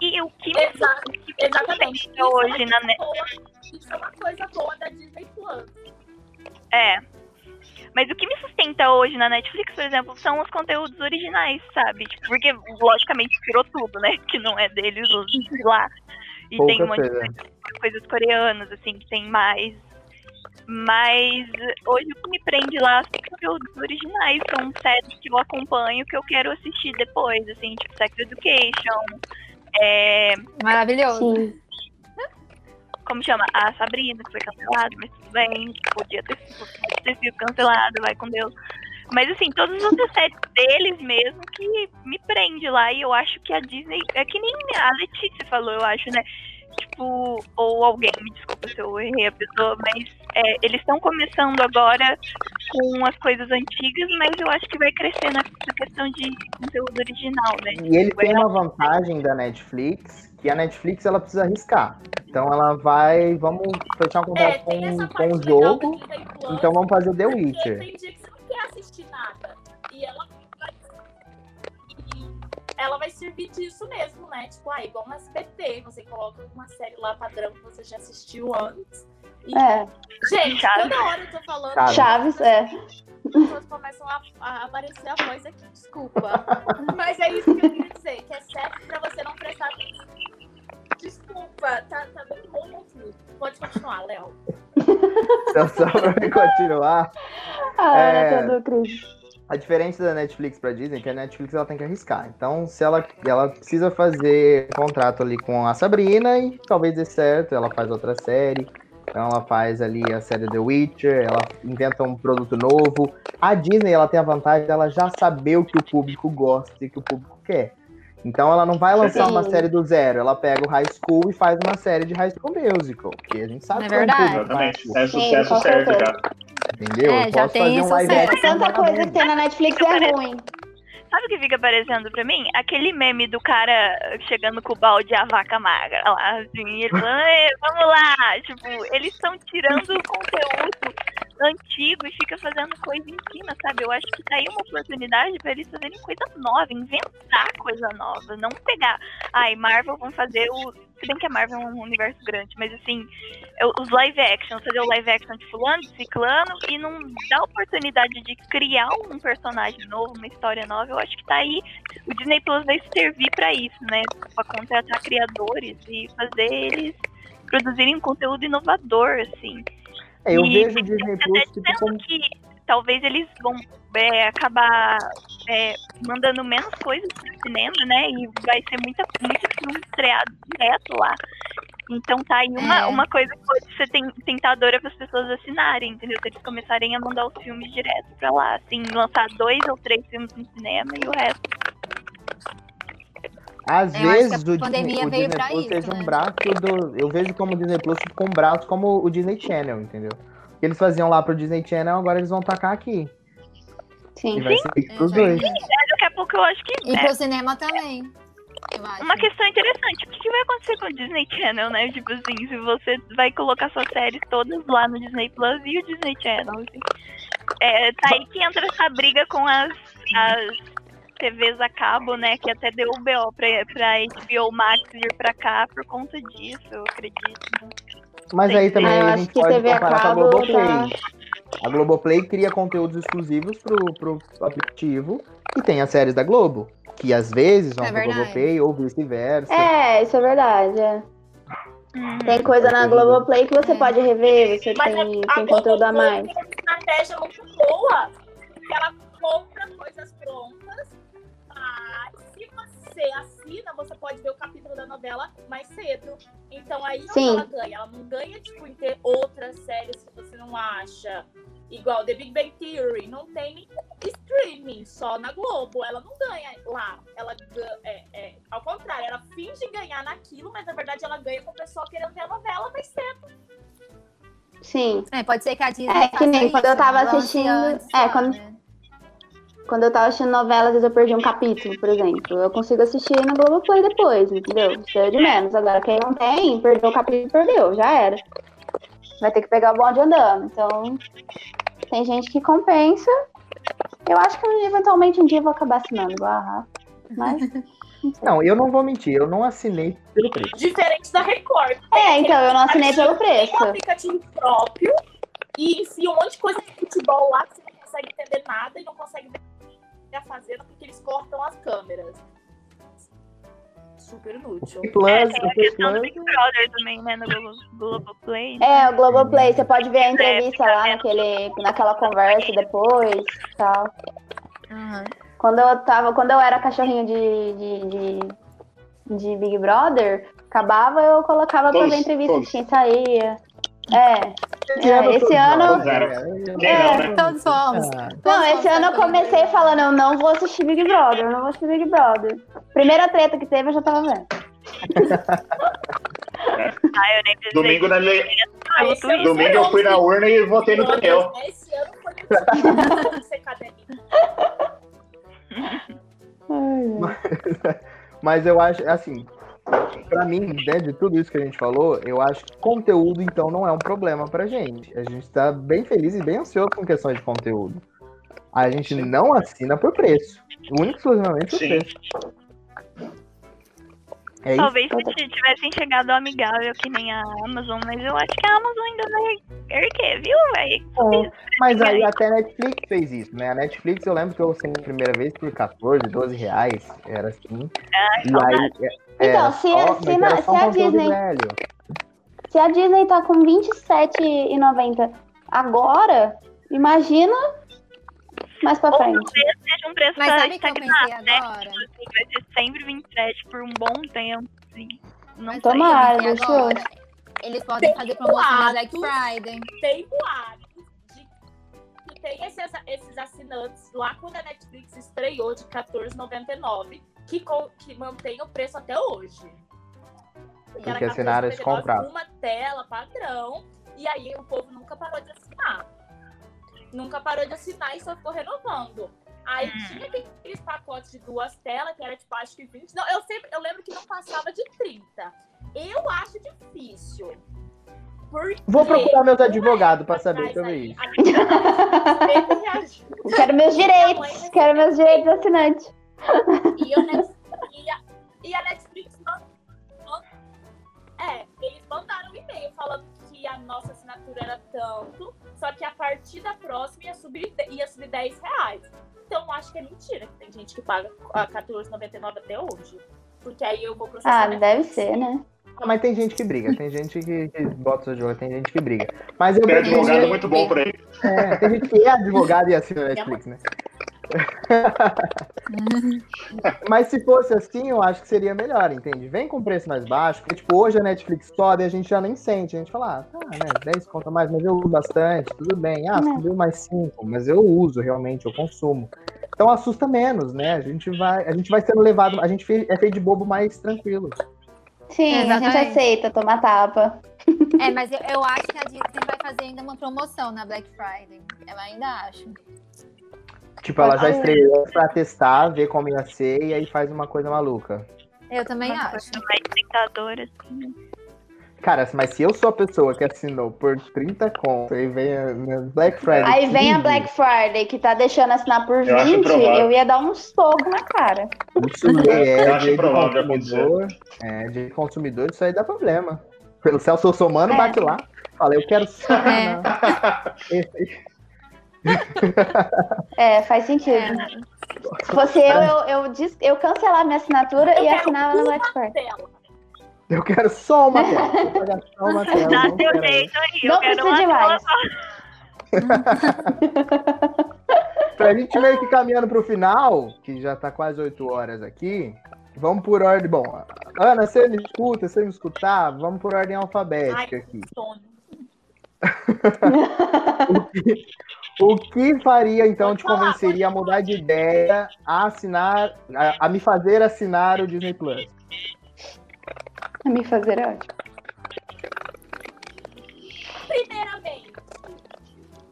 [SPEAKER 5] E o que me
[SPEAKER 4] Exa- exatamente.
[SPEAKER 5] hoje na
[SPEAKER 4] é uma
[SPEAKER 5] net...
[SPEAKER 4] coisa boa, isso é uma coisa boa da Disney Plus.
[SPEAKER 5] É. Mas o que me sustenta hoje na Netflix, por exemplo, são os conteúdos originais, sabe? Tipo, porque, logicamente, tirou tudo, né? Que não é deles, os de lá. E tem um
[SPEAKER 2] pouca
[SPEAKER 5] monte de coisas coreanas, assim, que tem mais. Mas hoje o que me prende lá são conteúdos originais, são séries que eu acompanho que eu quero assistir depois, assim, tipo Sex Education, é,
[SPEAKER 6] Maravilhoso.
[SPEAKER 3] Sim.
[SPEAKER 5] Como chama? A Sabrina, que foi cancelada, mas tudo bem, podia ter, podia ter sido cancelada, vai com Deus. Mas assim, todas as outras séries deles mesmo que me prende lá. E eu acho que a Disney. É que nem a Letícia falou, eu acho, né? tipo, ou alguém, me desculpa se eu errei a pessoa, mas é, eles estão começando agora com as coisas antigas, mas eu acho que vai crescer nessa questão de conteúdo original, né?
[SPEAKER 2] E ele tem uma vantagem da Netflix, que a Netflix ela precisa arriscar. Então ela vai, vamos fechar um
[SPEAKER 4] É,
[SPEAKER 2] contrato
[SPEAKER 4] essa
[SPEAKER 2] com, com o jogo, então vamos fazer o The Witcher.
[SPEAKER 4] tem dia que você não quer assistir nada. E ela vai... e ela vai servir disso mesmo, né? Tipo, ah, igual no SBT, você coloca uma série lá padrão que você já assistiu antes. E,
[SPEAKER 3] É,
[SPEAKER 4] gente,
[SPEAKER 5] Chaves.
[SPEAKER 4] toda hora eu tô falando.
[SPEAKER 2] Chaves.
[SPEAKER 3] Chaves, é.
[SPEAKER 4] As pessoas começam a, a aparecer a voz aqui, desculpa. Mas é isso que eu queria dizer, que é certo pra você não prestar atenção. Desculpa, tá, tá bem bom confuso. Pode continuar, Léo.
[SPEAKER 2] Então, só pra me continuar,
[SPEAKER 3] Ah,
[SPEAKER 2] É.
[SPEAKER 3] do Cris.
[SPEAKER 2] a diferença da Netflix pra Disney é que a Netflix ela tem que arriscar. Então, se ela, ela precisa fazer contrato ali com a Sabrina e talvez dê certo, ela faz outra série. Então ela faz ali a série The Witcher, ela inventa um produto novo. A Disney ela tem a vantagem dela já saber o que o público gosta e o que o público quer. Então ela não vai lançar
[SPEAKER 3] Sim.
[SPEAKER 2] uma série do zero, ela pega o High School e faz uma série de High School Musical, que a gente sabe
[SPEAKER 6] É
[SPEAKER 2] que é
[SPEAKER 6] verdade.
[SPEAKER 2] público
[SPEAKER 7] Exatamente. É sucesso
[SPEAKER 3] com
[SPEAKER 7] certo já.
[SPEAKER 2] Entendeu?
[SPEAKER 6] É,
[SPEAKER 2] Eu
[SPEAKER 6] já
[SPEAKER 2] posso
[SPEAKER 6] tem
[SPEAKER 2] fazer um live action
[SPEAKER 3] Tanta coisa que tem na Netflix é ruim.
[SPEAKER 5] Sabe o que fica aparecendo pra mim? Aquele meme do cara chegando com o balde e a vaca magra lá, assim, ele falando, "Ê, vamos lá! Tipo, eles estão tirando o conteúdo antigo e fica fazendo coisa em cima, sabe? Eu acho que tá aí uma oportunidade pra eles fazerem coisa nova, inventar coisa nova, não pegar, ai, Marvel vão fazer o. Se bem que a Marvel é um universo grande, mas assim, os live action, fazer o live action de fulano, de ciclano, e não dar oportunidade de criar um personagem novo, uma história nova, eu acho que tá aí. O Disney Plus vai servir pra isso, né? Pra contratar criadores e fazer eles produzirem um conteúdo inovador, assim.
[SPEAKER 2] É, eu
[SPEAKER 5] E
[SPEAKER 2] vejo o Disney Plus tipo,
[SPEAKER 5] dizendo
[SPEAKER 2] como
[SPEAKER 5] que talvez eles vão é, acabar é, mandando menos coisas pro cinema, né? E vai ser muita, muito filme estreado direto lá. Então tá aí uma,
[SPEAKER 6] É.
[SPEAKER 5] uma coisa que pode ser ten- tentadora para as pessoas assinarem, entendeu? Se eles começarem a mandar os filmes direto pra lá, assim, lançar dois ou três filmes no cinema e o resto.
[SPEAKER 2] Às
[SPEAKER 6] Eu acho
[SPEAKER 2] vezes
[SPEAKER 6] que a
[SPEAKER 2] o Disney,
[SPEAKER 6] pandemia
[SPEAKER 2] o
[SPEAKER 6] veio
[SPEAKER 2] Disney
[SPEAKER 6] pra
[SPEAKER 2] Plus
[SPEAKER 6] isso,
[SPEAKER 2] seja um
[SPEAKER 6] né?
[SPEAKER 2] braço do. Eu vejo como o Disney Plus com um braço como o Disney Channel, entendeu? O que eles faziam lá pro Disney Channel, agora eles vão tacar aqui. E
[SPEAKER 3] Sim.
[SPEAKER 2] vai ser isso
[SPEAKER 6] É
[SPEAKER 2] pros dois.
[SPEAKER 6] verdade.
[SPEAKER 5] Daqui a pouco eu acho que
[SPEAKER 6] E
[SPEAKER 5] é
[SPEAKER 6] pro cinema também. Eu
[SPEAKER 5] uma questão interessante. O que que vai acontecer com o Disney Channel, né? Tipo assim, se você vai colocar suas séries todas lá no Disney Plus e o Disney Channel. assim. É, tá aí que entra essa briga com as, as TVs a cabo, né? Que até deu o BO pra, pra HBO Max vir pra cá por conta disso, eu acredito.
[SPEAKER 2] Mas aí também
[SPEAKER 3] Ah, eu
[SPEAKER 2] a
[SPEAKER 3] acho
[SPEAKER 2] gente
[SPEAKER 3] que
[SPEAKER 2] pode
[SPEAKER 3] TV a
[SPEAKER 2] comparar com a Globoplay.
[SPEAKER 3] tá-
[SPEAKER 2] A Globoplay cria conteúdos exclusivos pro, pro aplicativo e tem as séries da Globo, que às vezes vão
[SPEAKER 6] É
[SPEAKER 2] pro. Globoplay ou vice-versa.
[SPEAKER 3] É, isso é verdade. é.
[SPEAKER 5] Hum,
[SPEAKER 3] Tem coisa na Globoplay que você
[SPEAKER 6] É.
[SPEAKER 3] pode rever, você
[SPEAKER 4] Mas
[SPEAKER 3] tem,
[SPEAKER 4] a
[SPEAKER 3] tem conteúdo a mais.
[SPEAKER 4] tem uma estratégia muito boa, porque ela compra coisas prontas, você assina, você pode ver o capítulo da novela mais cedo. Então aí
[SPEAKER 3] Sim.
[SPEAKER 4] ela ganha. Ela não ganha, tipo, em ter outras séries que você não acha. Igual The Big Bang Theory, não tem streaming, só na Globo. Ela não ganha lá. Ela ganha, é, é, ao contrário, ela finge ganhar naquilo, mas na verdade ela ganha com o pessoal querendo ver a novela mais cedo.
[SPEAKER 3] Sim.
[SPEAKER 6] É, pode ser que a Disney
[SPEAKER 3] É, que nem quando eu
[SPEAKER 6] isso,
[SPEAKER 3] tava
[SPEAKER 6] lance
[SPEAKER 3] assistindo-
[SPEAKER 6] antes
[SPEAKER 3] é,
[SPEAKER 6] lá,
[SPEAKER 3] quando-
[SPEAKER 6] né?
[SPEAKER 3] Quando eu tava assistindo novela, às vezes eu perdi um capítulo, por exemplo. Eu consigo assistir na Globoplay depois, entendeu? Isso é de menos. Agora, quem não tem, perdeu o capítulo, perdeu, já era. Vai ter que pegar o bonde andando. Então, tem gente que compensa. Eu acho que eventualmente um dia eu vou acabar assinando igual a Rafa. Mas. não
[SPEAKER 2] eu não vou mentir, eu não assinei pelo preço.
[SPEAKER 4] Diferente da Record.
[SPEAKER 3] É, então, eu não assinei pelo
[SPEAKER 4] Tem um
[SPEAKER 3] preço.
[SPEAKER 4] aplicativo próprio e enfia um monte de coisa de futebol lá que você não consegue entender nada e não consegue ver o que tá fazendo porque eles cortam as câmeras. Super inútil.
[SPEAKER 2] O Plus,
[SPEAKER 5] É, tem a
[SPEAKER 2] o
[SPEAKER 5] questão do Big Brother também, né? No Globo, Globoplay.
[SPEAKER 3] É, o Globoplay, você pode ver a entrevista lá naquele, naquela conversa depois e tal.
[SPEAKER 6] Aham.
[SPEAKER 3] Quando eu tava, quando eu era cachorrinho de, de, de, de Big Brother, acabava, eu colocava pra
[SPEAKER 7] Todos,
[SPEAKER 3] ver entrevista
[SPEAKER 7] todos.
[SPEAKER 3] de quem saía. É.
[SPEAKER 2] esse
[SPEAKER 3] É,
[SPEAKER 2] ano
[SPEAKER 3] esse
[SPEAKER 2] todos
[SPEAKER 3] ano-
[SPEAKER 2] né?
[SPEAKER 7] Quem não, né?
[SPEAKER 6] Todos fomos.
[SPEAKER 2] Ah,
[SPEAKER 3] Não,
[SPEAKER 6] Todos
[SPEAKER 3] esse ano eu comecei falando, eu não vou assistir Big Brother, eu não vou assistir Big Brother. Primeira treta que teve, eu já tava vendo.
[SPEAKER 5] Ah, eu nem.
[SPEAKER 7] Domingo, na le-
[SPEAKER 5] Ah,
[SPEAKER 4] esse
[SPEAKER 7] Domingo eu fui na urna e votei no Daniel.
[SPEAKER 4] Esse ano foi.
[SPEAKER 2] Mas eu acho, assim, pra mim, né, de tudo isso que a gente falou, eu acho que conteúdo, então, não é um problema pra gente. A gente tá bem feliz e bem ansioso com questões de conteúdo. A gente não assina por preço. Único exclusivamente por
[SPEAKER 7] Sim.
[SPEAKER 2] preço. É isso.
[SPEAKER 5] Talvez se tivessem chegado amigável que nem a Amazon, mas eu acho que a Amazon ainda vai erguer, viu, velho?
[SPEAKER 2] Mas aí até a Netflix fez isso, né? A Netflix eu lembro que eu assinei a primeira vez por 14, 12 reais. Era assim. E aí. é-
[SPEAKER 3] Então, se
[SPEAKER 2] só- era só
[SPEAKER 3] se
[SPEAKER 2] um
[SPEAKER 3] a Disney-
[SPEAKER 2] velho.
[SPEAKER 3] Se a Disney tá com R$27,90 agora, imagina mais pra
[SPEAKER 5] Ou
[SPEAKER 3] frente.
[SPEAKER 5] talvez seja um preço
[SPEAKER 6] Mas
[SPEAKER 5] pra
[SPEAKER 6] sabe o que eu
[SPEAKER 5] estagnar,
[SPEAKER 6] pensei
[SPEAKER 5] né?
[SPEAKER 6] agora?
[SPEAKER 5] Tipo assim, vai ser sempre 27 por um bom tempo. Assim. Não
[SPEAKER 6] Mas
[SPEAKER 3] Tomara,
[SPEAKER 6] agora? Eles podem fazer promoção na Black. Friday.
[SPEAKER 4] Tem boatos de que tem esses, esses assinantes lá quando a Netflix estreou de R$14,99 que, co- que mantém o preço até hoje. Porque
[SPEAKER 2] Porque assinaram esse contrato.
[SPEAKER 4] Uma tela padrão. E aí o povo nunca parou de assinar. Nunca parou de assinar e só ficou renovando. Aí
[SPEAKER 5] Hum.
[SPEAKER 4] tinha aqueles pacotes de duas telas, que era tipo, acho que 20. Não, eu sempre, eu lembro que não passava de 30. Eu acho difícil. Porque
[SPEAKER 2] Vou procurar meus advogados
[SPEAKER 4] época
[SPEAKER 2] pra saber sobre
[SPEAKER 4] aí,
[SPEAKER 2] isso.
[SPEAKER 4] a Netflix sempre reagiu.
[SPEAKER 3] Quero meus direitos, quero meus direitos assinantes.
[SPEAKER 4] E, a Netflix, e, a, e a Netflix man- man- é, eles mandaram um e-mail falando que a nossa assinatura era tanto, só que a partir da próxima ia subir, ia subir 10 reais. Então eu acho que é mentira que tem gente que paga a R$14,99 até hoje. Porque aí eu vou processar.
[SPEAKER 3] Ah,
[SPEAKER 4] a
[SPEAKER 3] deve
[SPEAKER 4] Netflix.
[SPEAKER 3] ser, né?
[SPEAKER 2] Ah, mas tem gente que briga, tem gente que, que bota o jogo, tem gente que briga. Mas eu
[SPEAKER 7] Tem
[SPEAKER 2] vejo
[SPEAKER 7] advogado
[SPEAKER 2] gente-
[SPEAKER 7] muito bom por aí.
[SPEAKER 2] é, tem gente que é advogado e assina Netflix, né? Mas se fosse assim, eu acho que seria melhor, entende? Vem com preço mais baixo, porque tipo, hoje a Netflix sobe e a gente já nem sente. A gente fala, ah, tá, né, 10 conta mais, mas eu uso bastante, tudo bem. Ah, subiu mais 5, mas eu uso realmente, eu consumo. Então assusta menos, né? A gente vai, a gente vai sendo levado, a gente é feito de bobo mais tranquilo.
[SPEAKER 3] Sim, a gente
[SPEAKER 6] Exatamente.
[SPEAKER 3] aceita tomar tapa.
[SPEAKER 6] É, mas eu, eu acho que a Disney vai fazer ainda uma promoção na Black Friday. Eu ainda acho.
[SPEAKER 2] Tipo, ela já estreou pra testar, ver como ia ser e aí faz uma coisa maluca.
[SPEAKER 6] Eu também
[SPEAKER 5] Uma
[SPEAKER 6] acho.
[SPEAKER 5] mais tentadora, assim.
[SPEAKER 2] Cara, mas se eu sou a pessoa que assinou por 30 conto e vem a Black Friday.
[SPEAKER 3] Aí vem a
[SPEAKER 2] 15,
[SPEAKER 3] Black Friday, que tá deixando assinar por
[SPEAKER 7] Eu acho
[SPEAKER 3] 20,
[SPEAKER 7] improvável.
[SPEAKER 3] eu ia dar um soco na cara.
[SPEAKER 2] Isso é
[SPEAKER 7] Eu acho
[SPEAKER 2] de consumidor. É, de consumidor, isso aí dá problema. Pelo Celso Somano,
[SPEAKER 3] É.
[SPEAKER 2] bate lá. Fala, eu quero.
[SPEAKER 6] É.
[SPEAKER 3] É, faz sentido.
[SPEAKER 6] É.
[SPEAKER 3] Se fosse eu, eu, eu, dis- eu cancelava minha assinatura
[SPEAKER 4] Eu
[SPEAKER 3] e assinava na
[SPEAKER 4] uma
[SPEAKER 3] Black.
[SPEAKER 2] Eu quero só uma tela. Só uma tela.
[SPEAKER 5] Dá
[SPEAKER 2] não
[SPEAKER 5] seu
[SPEAKER 2] quero-
[SPEAKER 5] jeito aí.
[SPEAKER 3] Não
[SPEAKER 5] eu quero
[SPEAKER 3] precisa
[SPEAKER 5] uma
[SPEAKER 3] de mais.
[SPEAKER 2] Pra gente meio que caminhando pro final, que já tá quase 8 horas aqui, vamos por ordem. Bom, Ana, você me escuta, você me escutar, vamos por ordem alfabética
[SPEAKER 4] Ai,
[SPEAKER 2] aqui.
[SPEAKER 4] sono.
[SPEAKER 2] O que faria, então, te convenceria a mudar de ideia, a assinar, a, a me fazer assinar o Disney Plus?
[SPEAKER 3] A me fazer é ótimo.
[SPEAKER 4] Primeiramente,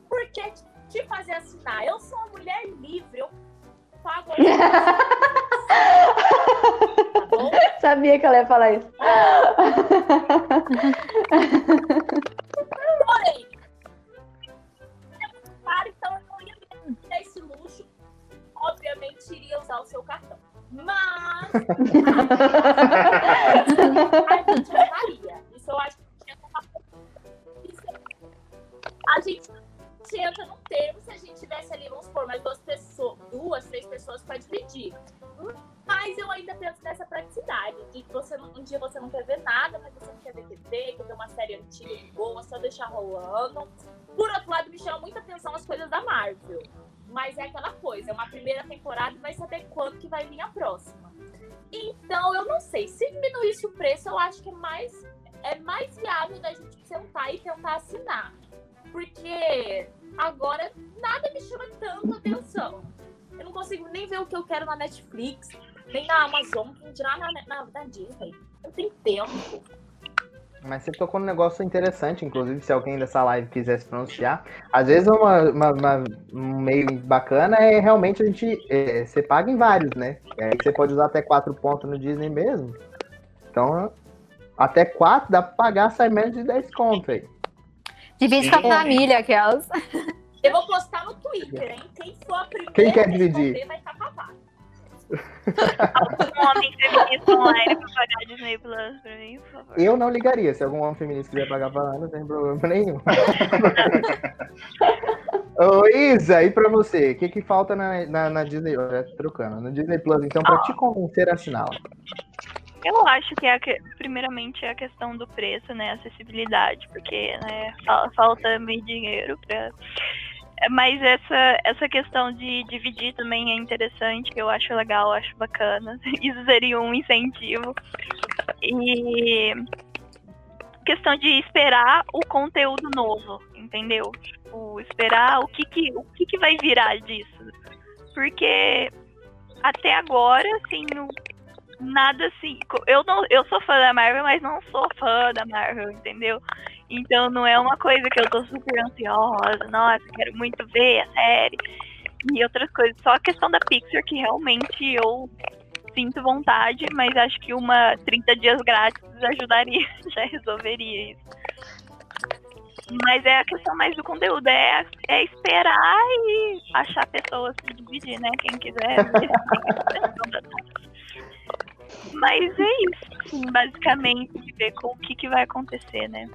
[SPEAKER 4] por que te fazer assinar? Eu sou uma mulher livre, eu pago. tá bom?
[SPEAKER 3] Sabia que ela ia falar isso.
[SPEAKER 4] Iria usar o seu cartão. Mas a gente usaria. Isso eu acho que tinha Isso- A gente entra num termo se a gente tivesse ali, vamos supor, mais duas pessoas, duas, três pessoas para dividir. Mas eu ainda penso nessa praticidade, de que você um dia você não quer ver nada, mas você não quer ver TV, quer ver uma série antiga boa, só deixar rolando. Por outro lado, me chama muita atenção as coisas da Marvel. Mas é aquela coisa, é uma primeira temporada e vai saber quando que vai vir a próxima. Então, eu não sei. Se diminuísse o preço, eu acho que é mais, é mais viável da gente sentar e tentar assinar. Porque agora nada me chama tanta atenção. Eu não consigo nem ver o que eu quero na Netflix, nem na Amazon, dirá na, na, na Disney. Eu tenho tempo.
[SPEAKER 2] Mas você tocou num negócio interessante, inclusive, se alguém dessa live quiser se pronunciar. Às vezes uma, uma- uma- um meio bacana é realmente a gente. é, você paga em vários, né? E aí você pode usar até quatro pontos no Disney mesmo. Então, até quatro dá pra pagar, sai menos de 10 conto aí.
[SPEAKER 6] Divide com a família, aquelas.
[SPEAKER 4] Eu vou postar no Twitter, hein? Quem for a primeira
[SPEAKER 2] Quem quer dividir?
[SPEAKER 4] vai estar pagado.
[SPEAKER 5] Um homem feminista online pra pagar Disney Plus pra mim, por favor.
[SPEAKER 2] Eu não ligaria. Se algum homem feminista quiser pagar pra Ana, não tem problema nenhum. Ô, Isa, e pra você? O que, que falta na, na, na Disney? Olha, trocando. No Disney Plus, então, pra te convencer a assiná-la.
[SPEAKER 5] Eu acho que é a que- primeiramente é a questão do preço, né? Acessibilidade, porque né, fal- falta meio dinheiro pra. Mas essa, essa questão de dividir também é interessante, eu acho legal, eu acho bacana. Isso seria um incentivo. E questão de esperar o conteúdo novo, entendeu? Tipo, esperar o que que, o que, que vai virar disso. Porque até agora, assim, nada assim. Eu, não, eu sou fã da Marvel, mas não sou fã da Marvel, entendeu? Então não é uma coisa que eu tô super ansiosa, nossa, quero muito ver a série. E outras coisas. Só a questão da Pixar que realmente eu sinto vontade, mas acho que uma 30 dias grátis ajudaria, já resolveria isso. Mas é a questão mais do conteúdo, é, é esperar e achar pessoas se dividir, né? Quem quiser. Mas é isso, assim, basicamente, ver com o que, que vai acontecer, né?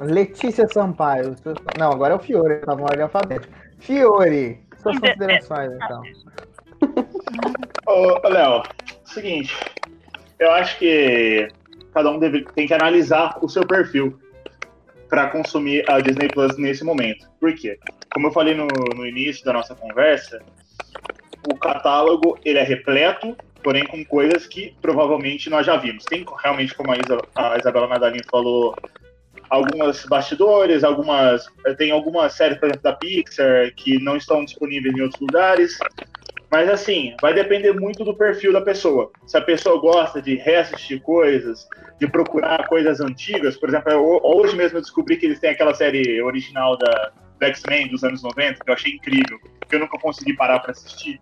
[SPEAKER 2] Letícia Sampaio. seu- Não, agora é o Fiore, tá no ordem alfabética. Fiore, suas considerações, então.
[SPEAKER 7] Ô, Léo, seguinte, eu acho que cada um deve, tem que analisar o seu perfil para consumir a Disney Plus nesse momento. Por quê? Como eu falei no, no início da nossa conversa, o catálogo ele é repleto, porém com coisas que provavelmente nós já vimos. Tem realmente, como a, Isa, a Isabela Madalena falou, algumas bastidores, algumas tem algumas séries, por exemplo, da Pixar que não estão disponíveis em outros lugares. Mas assim, vai depender muito do perfil da pessoa. Se a pessoa gosta de reassistir coisas, de procurar coisas antigas, por exemplo, eu- hoje mesmo eu descobri que eles têm aquela série original da do X-Men dos anos 90, que eu achei incrível, que eu nunca consegui parar para assistir.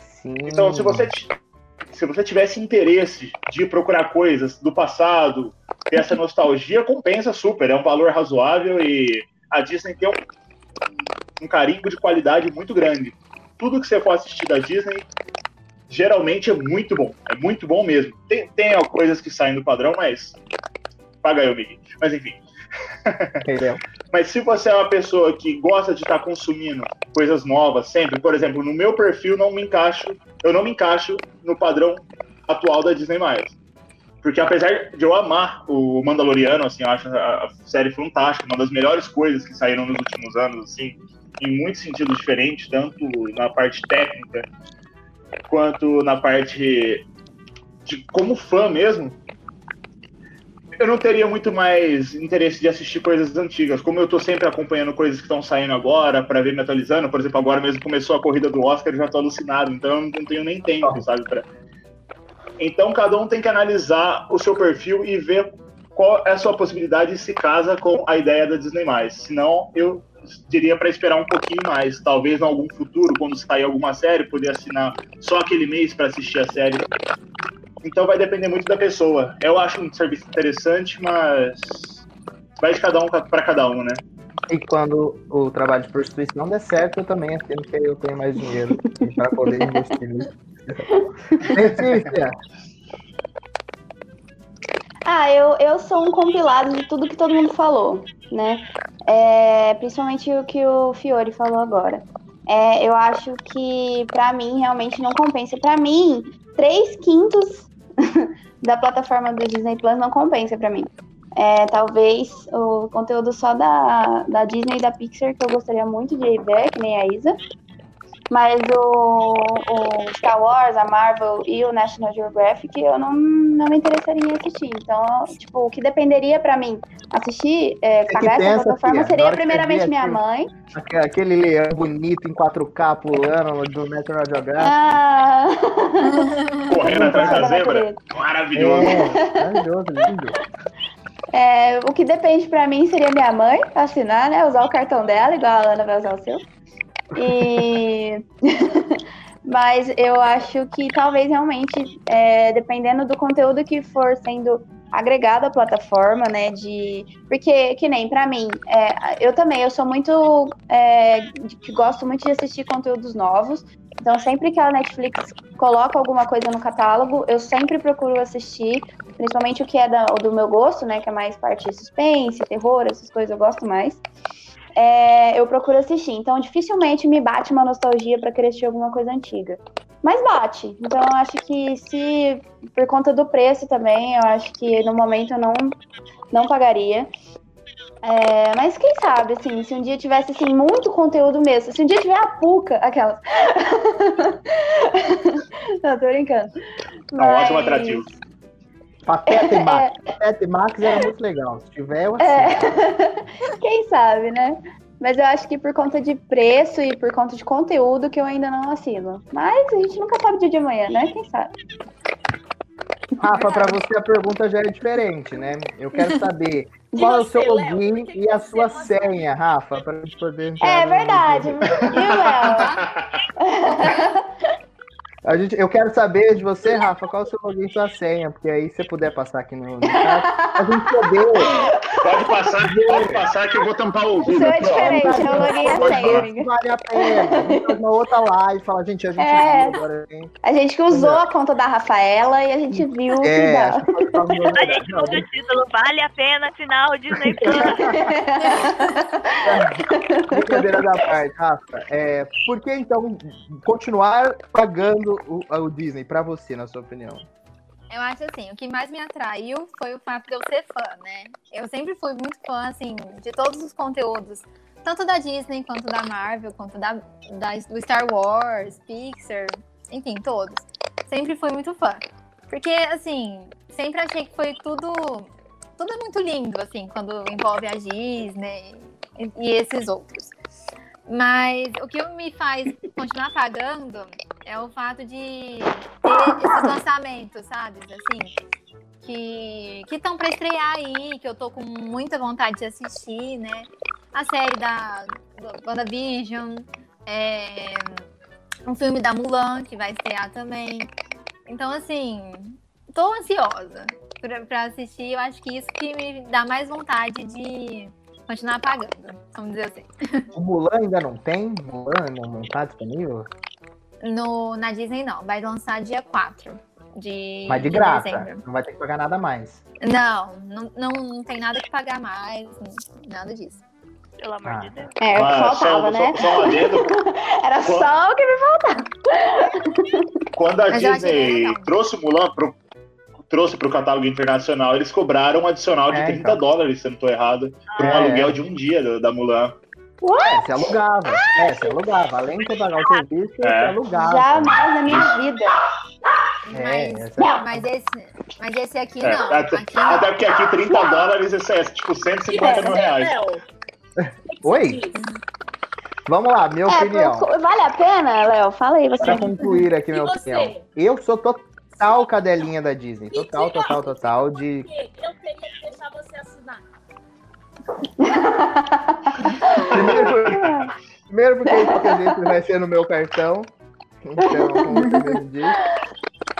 [SPEAKER 2] Sim.
[SPEAKER 7] Então, se você, se você tivesse interesse de procurar coisas do passado, ter essa nostalgia, compensa super. É um valor razoável e a Disney tem um, um carimbo de qualidade muito grande. Tudo que você for assistir da Disney, geralmente é muito bom. É muito bom mesmo. Tem, tem coisas que saem do padrão, mas. Paga eu, Miguel. Mas enfim.
[SPEAKER 2] Entendeu?
[SPEAKER 7] Mas se você é uma pessoa que gosta de estar consumindo coisas novas sempre, por exemplo, no meu perfil não me encaixo, eu não me encaixo no padrão atual da Disney+. Porque apesar de eu amar o Mandaloriano, assim, eu acho a série fantástica, uma das melhores coisas que saíram nos últimos anos, assim, em muitos sentidos diferentes, tanto na parte técnica quanto na parte de como fã mesmo, eu não teria muito mais interesse de assistir coisas antigas. Como eu tô sempre acompanhando coisas que estão saindo agora, para ver me atualizando, por exemplo, agora mesmo começou a corrida do Oscar, eu já tô alucinado, então eu não tenho nem tempo, sabe? Pra... Então cada um tem que analisar o seu perfil e ver qual é a sua possibilidade e se casa com a ideia da Disney+. Senão, eu diria para esperar um pouquinho mais. Talvez em algum futuro, quando sair alguma série, poder assinar só aquele mês para assistir a série. Então vai depender muito da pessoa. Eu acho um serviço interessante, mas vai de cada um para cada um, né?
[SPEAKER 2] E quando o trabalho de prostituição não der certo, eu também assino que eu tenho mais dinheiro para poder investir nisso. Letícia,
[SPEAKER 3] Ah, eu, eu sou um compilado de tudo que todo mundo falou, né? É, principalmente o que o Fiore falou agora. É, eu acho que, pra mim, realmente não compensa. Pra mim, três quintos da plataforma do Disney Plus não compensa pra mim. É, talvez o conteúdo só da, da Disney e da Pixar, que eu gostaria muito de ver, que nem a Isa. Mas o, o Star Wars, a Marvel e o National Geographic, eu não, não me interessaria em assistir. Então, tipo, o que dependeria pra mim assistir, é,
[SPEAKER 2] que
[SPEAKER 3] pagar
[SPEAKER 2] pensa,
[SPEAKER 3] essa plataforma seria primeiramente minha
[SPEAKER 2] aquilo-
[SPEAKER 3] mãe.
[SPEAKER 2] aque- aquele leão bonito em 4K pulando do National Geographic.
[SPEAKER 3] Ah,
[SPEAKER 7] Correndo atrás da zebra. Maravilhoso.
[SPEAKER 2] É, maravilhoso, lindo.
[SPEAKER 3] É, o que depende pra mim seria minha mãe assinar, né? Usar o cartão dela, igual a Ana vai usar o seu. E. Mas eu acho que talvez realmente, é, dependendo do conteúdo que for sendo agregado à plataforma, né? De. Porque, que nem pra mim, é, eu também, eu sou muito. É, de- gosto muito de assistir conteúdos novos. Então, sempre que a Netflix coloca alguma coisa no catálogo, eu sempre procuro assistir, principalmente o que é da- do meu gosto, né? Que é mais parte de suspense, terror, essas coisas eu gosto mais. É, eu procuro assistir. Então, dificilmente me bate uma nostalgia pra querer assistir alguma coisa antiga. Mas bate. Então, eu acho que se, por conta do preço também, eu acho que no momento eu não, não pagaria. É, mas quem sabe, assim, se um dia tivesse, assim, muito conteúdo mesmo. Se um dia tiver a Puca, aquelas. não, tô brincando.
[SPEAKER 7] É um ótimo
[SPEAKER 3] Mas-
[SPEAKER 7] atrativo.
[SPEAKER 2] Pateta e Max. Pateta e Max era muito legal. Se tiver, eu
[SPEAKER 3] É, quem sabe, né? Mas eu acho que por conta de preço e por conta de conteúdo que eu ainda não assino. Mas a gente nunca sabe o dia de amanhã, né? Quem sabe?
[SPEAKER 2] Rafa, pra você a pergunta já é diferente, né? Eu quero saber qual é o seu
[SPEAKER 4] Léo?
[SPEAKER 2] login e a sua
[SPEAKER 4] não
[SPEAKER 2] senha, Rafa, pra gente poder
[SPEAKER 3] É verdade. Viu, Léo?
[SPEAKER 2] A gente, eu quero saber de você, Rafa, qual é o seu login e sua senha, porque aí se você puder passar aqui no, no chat, a gente poder.
[SPEAKER 7] Pode passar, pode passar que eu vou tampar o ouvido.
[SPEAKER 3] seu é diferente, é o login e a senha, amiga.
[SPEAKER 2] vale a pena. Uma outra live, fala, gente, a gente
[SPEAKER 3] É.
[SPEAKER 2] viu agora, hein?
[SPEAKER 3] A gente que usou a conta da Rafaela e a gente viu o que
[SPEAKER 2] É,
[SPEAKER 3] dá.
[SPEAKER 2] que falar uma
[SPEAKER 5] A gente
[SPEAKER 2] Não,
[SPEAKER 5] muda o título, vale a pena, final Disney Plus.
[SPEAKER 2] Brincadeira da parte, Rafa. É, por que então continuar pagando o, o Disney pra você, na sua opinião?
[SPEAKER 6] Eu acho assim, o que mais me atraiu foi o fato de eu ser fã, né? Eu sempre fui muito fã, assim, de todos os conteúdos, tanto da Disney, quanto da Marvel, quanto da, da- do Star Wars, Pixar, enfim, todos. Sempre fui muito fã. Porque, assim, sempre achei que foi tudo. Tudo é muito lindo, assim, quando envolve a Disney e, e esses outros. Mas o que me faz continuar pagando é o fato de ter esses lançamentos, sabe? Assim, que estão para estrear aí, que eu tô com muita vontade de assistir, né? A série da do WandaVision, é, um filme da Mulan, que vai estrear também. Então, assim, tô ansiosa pra assistir. Eu acho que isso que me dá mais vontade de continuar pagando, vamos dizer assim.
[SPEAKER 2] O Mulan ainda não tem? Mulan não, não tá disponível?
[SPEAKER 6] No, na Disney, não. Vai lançar dia 4 de,
[SPEAKER 2] Mas de graça.
[SPEAKER 6] dezembro.
[SPEAKER 2] Não vai ter que pagar nada mais.
[SPEAKER 6] Não, não, não, não tem nada que pagar mais, nada disso.
[SPEAKER 5] Pelo amor
[SPEAKER 2] Ah.
[SPEAKER 5] de Deus.
[SPEAKER 3] É, o que
[SPEAKER 7] Ah,
[SPEAKER 3] faltava,
[SPEAKER 7] só,
[SPEAKER 3] né?
[SPEAKER 7] só, só.
[SPEAKER 3] Era só o que me
[SPEAKER 7] Quando a
[SPEAKER 6] Mas
[SPEAKER 7] Disney
[SPEAKER 6] legal.
[SPEAKER 7] trouxe o Mulan pro, trouxe pro catálogo internacional, eles cobraram um adicional de
[SPEAKER 2] É,
[SPEAKER 7] 30
[SPEAKER 2] então.
[SPEAKER 7] dólares, se eu não tô errado, por um
[SPEAKER 2] É.
[SPEAKER 7] aluguel de um dia da Mulan.
[SPEAKER 2] É, você alugava. É, você alugava. Além de você pagar o serviço, você
[SPEAKER 7] É.
[SPEAKER 2] alugava.
[SPEAKER 3] Jamais na minha vida.
[SPEAKER 2] É,
[SPEAKER 6] mas,
[SPEAKER 2] essa-
[SPEAKER 6] mas, esse, mas esse aqui
[SPEAKER 7] É,
[SPEAKER 6] não.
[SPEAKER 7] até,
[SPEAKER 6] Aqui não.
[SPEAKER 7] até porque aqui 30 dólares isso é tipo 150 mil reais.
[SPEAKER 4] Você
[SPEAKER 2] Oi? Vamos lá, minha
[SPEAKER 3] É,
[SPEAKER 2] opinião.
[SPEAKER 3] por- vale a pena, Léo? Fala aí você.
[SPEAKER 2] Pra concluir aqui minha
[SPEAKER 4] você?
[SPEAKER 2] opinião. Eu sou total cadelinha da Disney. Total, total, total. De
[SPEAKER 4] Porque eu teria que deixar você assinar.
[SPEAKER 2] Primeiro, primeiro porque esse presente vai ser no meu cartão. Então, como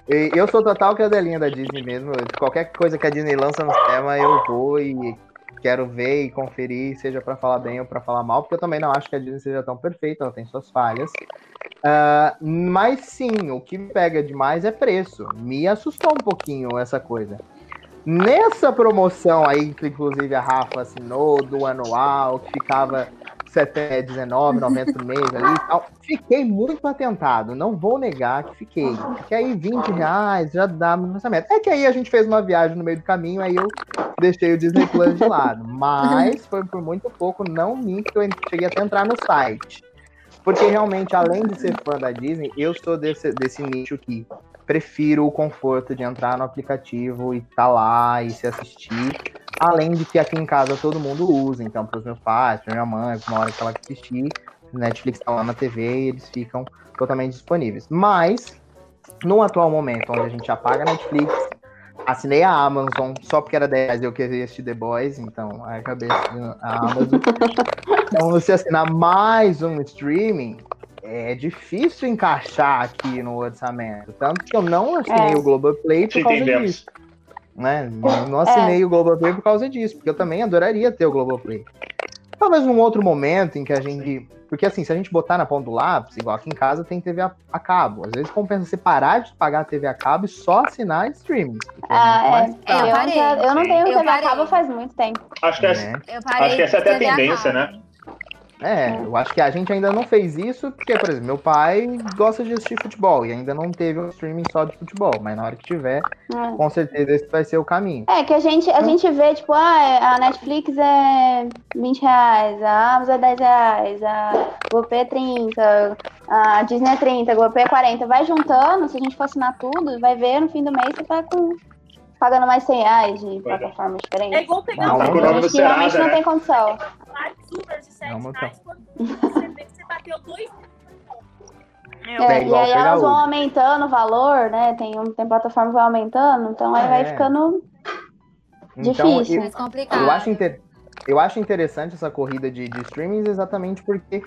[SPEAKER 2] eu sou total cadelinha da Disney mesmo. Qualquer coisa que a Disney lança no cinema, eu vou e quero ver e conferir, seja pra falar bem ou pra falar mal, porque eu também não acho que a Disney seja tão perfeita, ela tem suas falhas. Ah, mas sim, o que pega demais é preço. Me assustou um pouquinho essa coisa. Nessa promoção aí, que inclusive a Rafa assinou, do anual, que ficava R$19,90 por mês ali e tal, fiquei muito atentado, não vou negar que fiquei. Porque aí 20 reais já dá no lançamento. É que aí a gente fez uma viagem no meio do caminho, aí eu deixei o Disney Plus de lado. Mas foi por muito pouco, não minto, que eu cheguei até entrar no site. Porque realmente, além de ser fã da Disney, eu sou desse, desse nicho que prefiro o conforto de entrar no aplicativo e tá lá e se assistir. Além de que aqui em casa todo mundo usa, então para os meus pais, pra minha mãe, uma hora que ela assistir, Netflix tá lá na TV e eles ficam totalmente disponíveis. Mas, no atual momento, onde a gente apaga a Netflix, assinei a Amazon só porque era 10 reais e eu queria assistir The Boys, então aí acabei assinando a Amazon. então, você assinar mais um streaming, é difícil encaixar aqui no orçamento. Tanto que eu não assinei
[SPEAKER 3] É.
[SPEAKER 2] o Globoplay
[SPEAKER 7] Te
[SPEAKER 2] por causa
[SPEAKER 7] entendemos.
[SPEAKER 2] disso. Né? Não, não assinei o Globoplay por causa disso, porque eu também adoraria ter o Globoplay. Talvez num outro momento em que a gente. Porque assim, se a gente botar na ponta do lápis, igual aqui em casa tem TV a, a cabo. Às vezes compensa você parar de pagar a TV a cabo e só assinar streaming. é
[SPEAKER 3] Ah, é.
[SPEAKER 6] Eu parei.
[SPEAKER 3] eu não tenho
[SPEAKER 6] Eu
[SPEAKER 3] TV a
[SPEAKER 6] parei.
[SPEAKER 3] cabo faz muito tempo.
[SPEAKER 7] Acho que é,
[SPEAKER 2] né?
[SPEAKER 6] Eu parei
[SPEAKER 7] Acho que essa é até a tendência,
[SPEAKER 6] cabo.
[SPEAKER 7] né?
[SPEAKER 2] É, eu acho que a gente ainda não fez isso, porque, por exemplo, meu pai gosta de assistir futebol e ainda não teve um streaming só de futebol, mas na hora que tiver,
[SPEAKER 3] É.
[SPEAKER 2] com certeza esse vai ser o caminho.
[SPEAKER 3] É, que a gente, a gente vê, tipo, ah, a Netflix é 20 reais, a Amazon é 10 reais, a GoPay é 30, a Disney é 30, a GoPay é 40. Vai juntando, se a gente for assinar tudo, vai ver no fim do mês você tá com, pagando mais 100 reais de plataformas
[SPEAKER 4] É
[SPEAKER 3] diferentes.
[SPEAKER 4] igual pegar um
[SPEAKER 7] do
[SPEAKER 3] que realmente não
[SPEAKER 7] né?
[SPEAKER 3] tem condição.
[SPEAKER 4] vários Uber de 7
[SPEAKER 2] Não, mas
[SPEAKER 4] reais quando você vê que você bateu dois
[SPEAKER 5] Eu,
[SPEAKER 3] É,
[SPEAKER 2] É
[SPEAKER 3] e aí elas vão
[SPEAKER 2] Uber.
[SPEAKER 3] aumentando o valor, né? Tem, um- tem plataforma que vai aumentando, então aí vai
[SPEAKER 2] É.
[SPEAKER 3] ficando.
[SPEAKER 2] Então,
[SPEAKER 3] Difícil.
[SPEAKER 2] eu,
[SPEAKER 6] Mais complicado.
[SPEAKER 2] eu acho inter- eu acho interessante essa corrida de, de streamings exatamente porque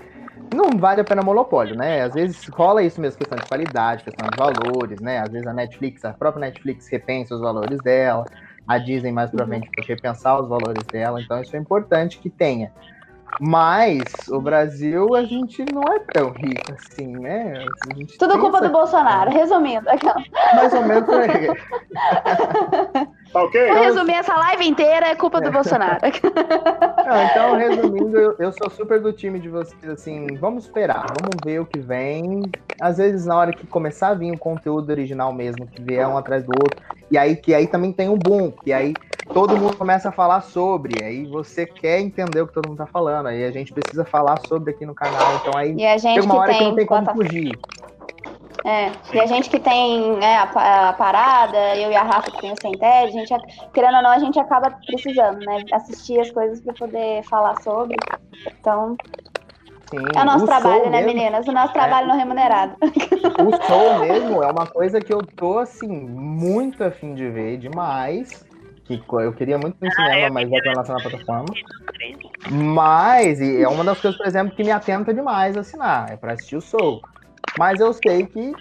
[SPEAKER 2] não vale a pena monopólio, né? Às vezes rola isso mesmo, questão de qualidade, questão de valores, né? Às vezes a Netflix, a própria Netflix repensa os valores dela, a Disney mais pra frente pode repensar os valores dela, então isso é importante que tenha. Mas o Brasil, a gente não é tão rico assim, né?
[SPEAKER 3] Tudo culpa do Bolsonaro, resumindo. Aquela.
[SPEAKER 2] Mais ou menos por aí.
[SPEAKER 7] Tá ok?
[SPEAKER 3] Vou resumir essa live inteira, é culpa do Bolsonaro.
[SPEAKER 2] Não, então, resumindo, eu, eu sou super do time de vocês, assim, vamos esperar, vamos ver o que vem. Às vezes, na hora que começar a vir o conteúdo original mesmo, que vier um atrás do outro, e aí que aí também tem um boom, que aí todo mundo começa a falar sobre, aí você quer entender o que todo mundo tá falando, aí a gente precisa falar sobre aqui no canal, então aí
[SPEAKER 3] E a gente
[SPEAKER 2] tem uma
[SPEAKER 3] que
[SPEAKER 2] hora que
[SPEAKER 3] tem.
[SPEAKER 2] não tem como
[SPEAKER 3] plata-
[SPEAKER 2] fugir.
[SPEAKER 3] É, e a gente que tem é, a, a parada, eu e a Rafa que tem o Sem TED, a gente, querendo ou não, a gente acaba precisando, né? Assistir as coisas para poder falar sobre. Então,
[SPEAKER 2] Sim,
[SPEAKER 3] é o nosso trabalho,
[SPEAKER 2] Soul
[SPEAKER 3] né,
[SPEAKER 2] mesmo-
[SPEAKER 3] meninas? O nosso trabalho não remunerado.
[SPEAKER 2] O Soul mesmo é uma coisa que eu tô, assim, muito afim de ver demais. Que eu queria muito no cinema,
[SPEAKER 5] eu
[SPEAKER 2] mas vai pra lançar na plataforma. Mas, e é uma das coisas, por exemplo, que me atenta demais a assinar, é pra assistir o Soul. Mas eu sei que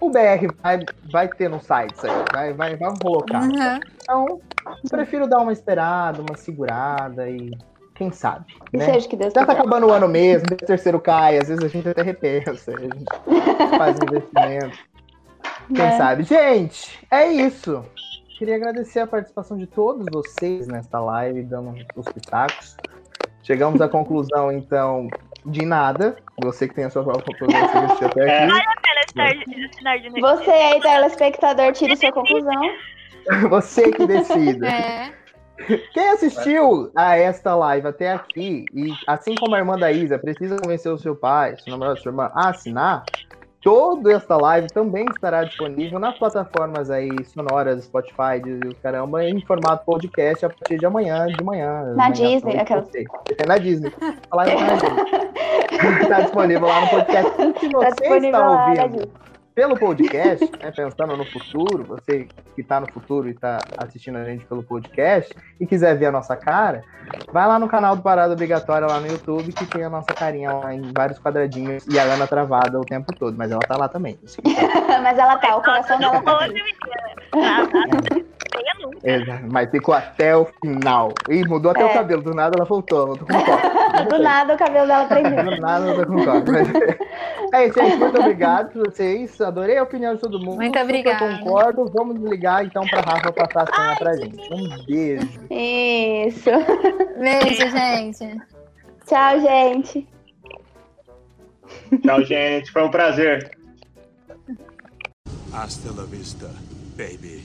[SPEAKER 2] o BR vai, vai ter no site isso aí, vai, vai, vai colocar.
[SPEAKER 6] Uhum.
[SPEAKER 2] Então, prefiro dar uma esperada, uma segurada e quem sabe,
[SPEAKER 3] E
[SPEAKER 2] né?
[SPEAKER 3] seja que Deus
[SPEAKER 2] Já tá
[SPEAKER 3] quiser.
[SPEAKER 2] acabando o ano mesmo, o terceiro cai, às vezes a gente até repensa, a gente faz um investimento. Quem
[SPEAKER 3] É.
[SPEAKER 2] sabe? Gente, é isso. Queria agradecer a participação de todos vocês nesta live, dando os pitacos. Chegamos à conclusão, então, de nada. Você que tem a sua própria conclusão, você assistiu até
[SPEAKER 7] É.
[SPEAKER 2] aqui.
[SPEAKER 5] Ela está assinar de
[SPEAKER 3] Você aí, telespectador, tire sua conclusão.
[SPEAKER 2] Você que decida.
[SPEAKER 6] É.
[SPEAKER 2] Quem assistiu a esta live até aqui, e assim como a irmã da Isa, precisa convencer o seu pai, seu namorado, sua irmã, a assinar, toda esta live também estará disponível nas plataformas aí sonoras, Spotify, Deezer, caramba, em formato podcast a partir de amanhã, de manhã.
[SPEAKER 3] Na
[SPEAKER 2] amanhã,
[SPEAKER 3] Disney, aquela-.
[SPEAKER 2] É na Disney. Tá na Disney. Está disponível lá no podcast. Se
[SPEAKER 3] Tá
[SPEAKER 2] você
[SPEAKER 3] disponível
[SPEAKER 2] está ouvindo? Pelo podcast, né, pensando no futuro, você que está no futuro e está assistindo a gente pelo podcast e quiser ver a nossa cara, vai lá no canal do Parada Obrigatória lá no YouTube que tem a nossa carinha lá em vários quadradinhos e a Ana travada o tempo todo, mas ela tá lá também.
[SPEAKER 3] Mas ela tá, o coração dela tá
[SPEAKER 5] menina. Nunca.
[SPEAKER 2] é, mas ficou até o final. Ih, mudou até
[SPEAKER 3] É.
[SPEAKER 2] o cabelo, do nada ela voltou, voltou.
[SPEAKER 3] Do nada o cabelo dela prendeu.
[SPEAKER 2] Do nada ela com. Mas- É isso, gente. Muito obrigado por vocês. Adorei a opinião de todo mundo.
[SPEAKER 6] Muito obrigada.
[SPEAKER 2] concordo. Vamos ligar então pra Rafa passar a senha pra gente. Um beijo.
[SPEAKER 3] Isso.
[SPEAKER 6] Beijo, gente.
[SPEAKER 3] Tchau, gente.
[SPEAKER 7] Tchau, gente. Foi um prazer.
[SPEAKER 1] Hasta la vista, baby.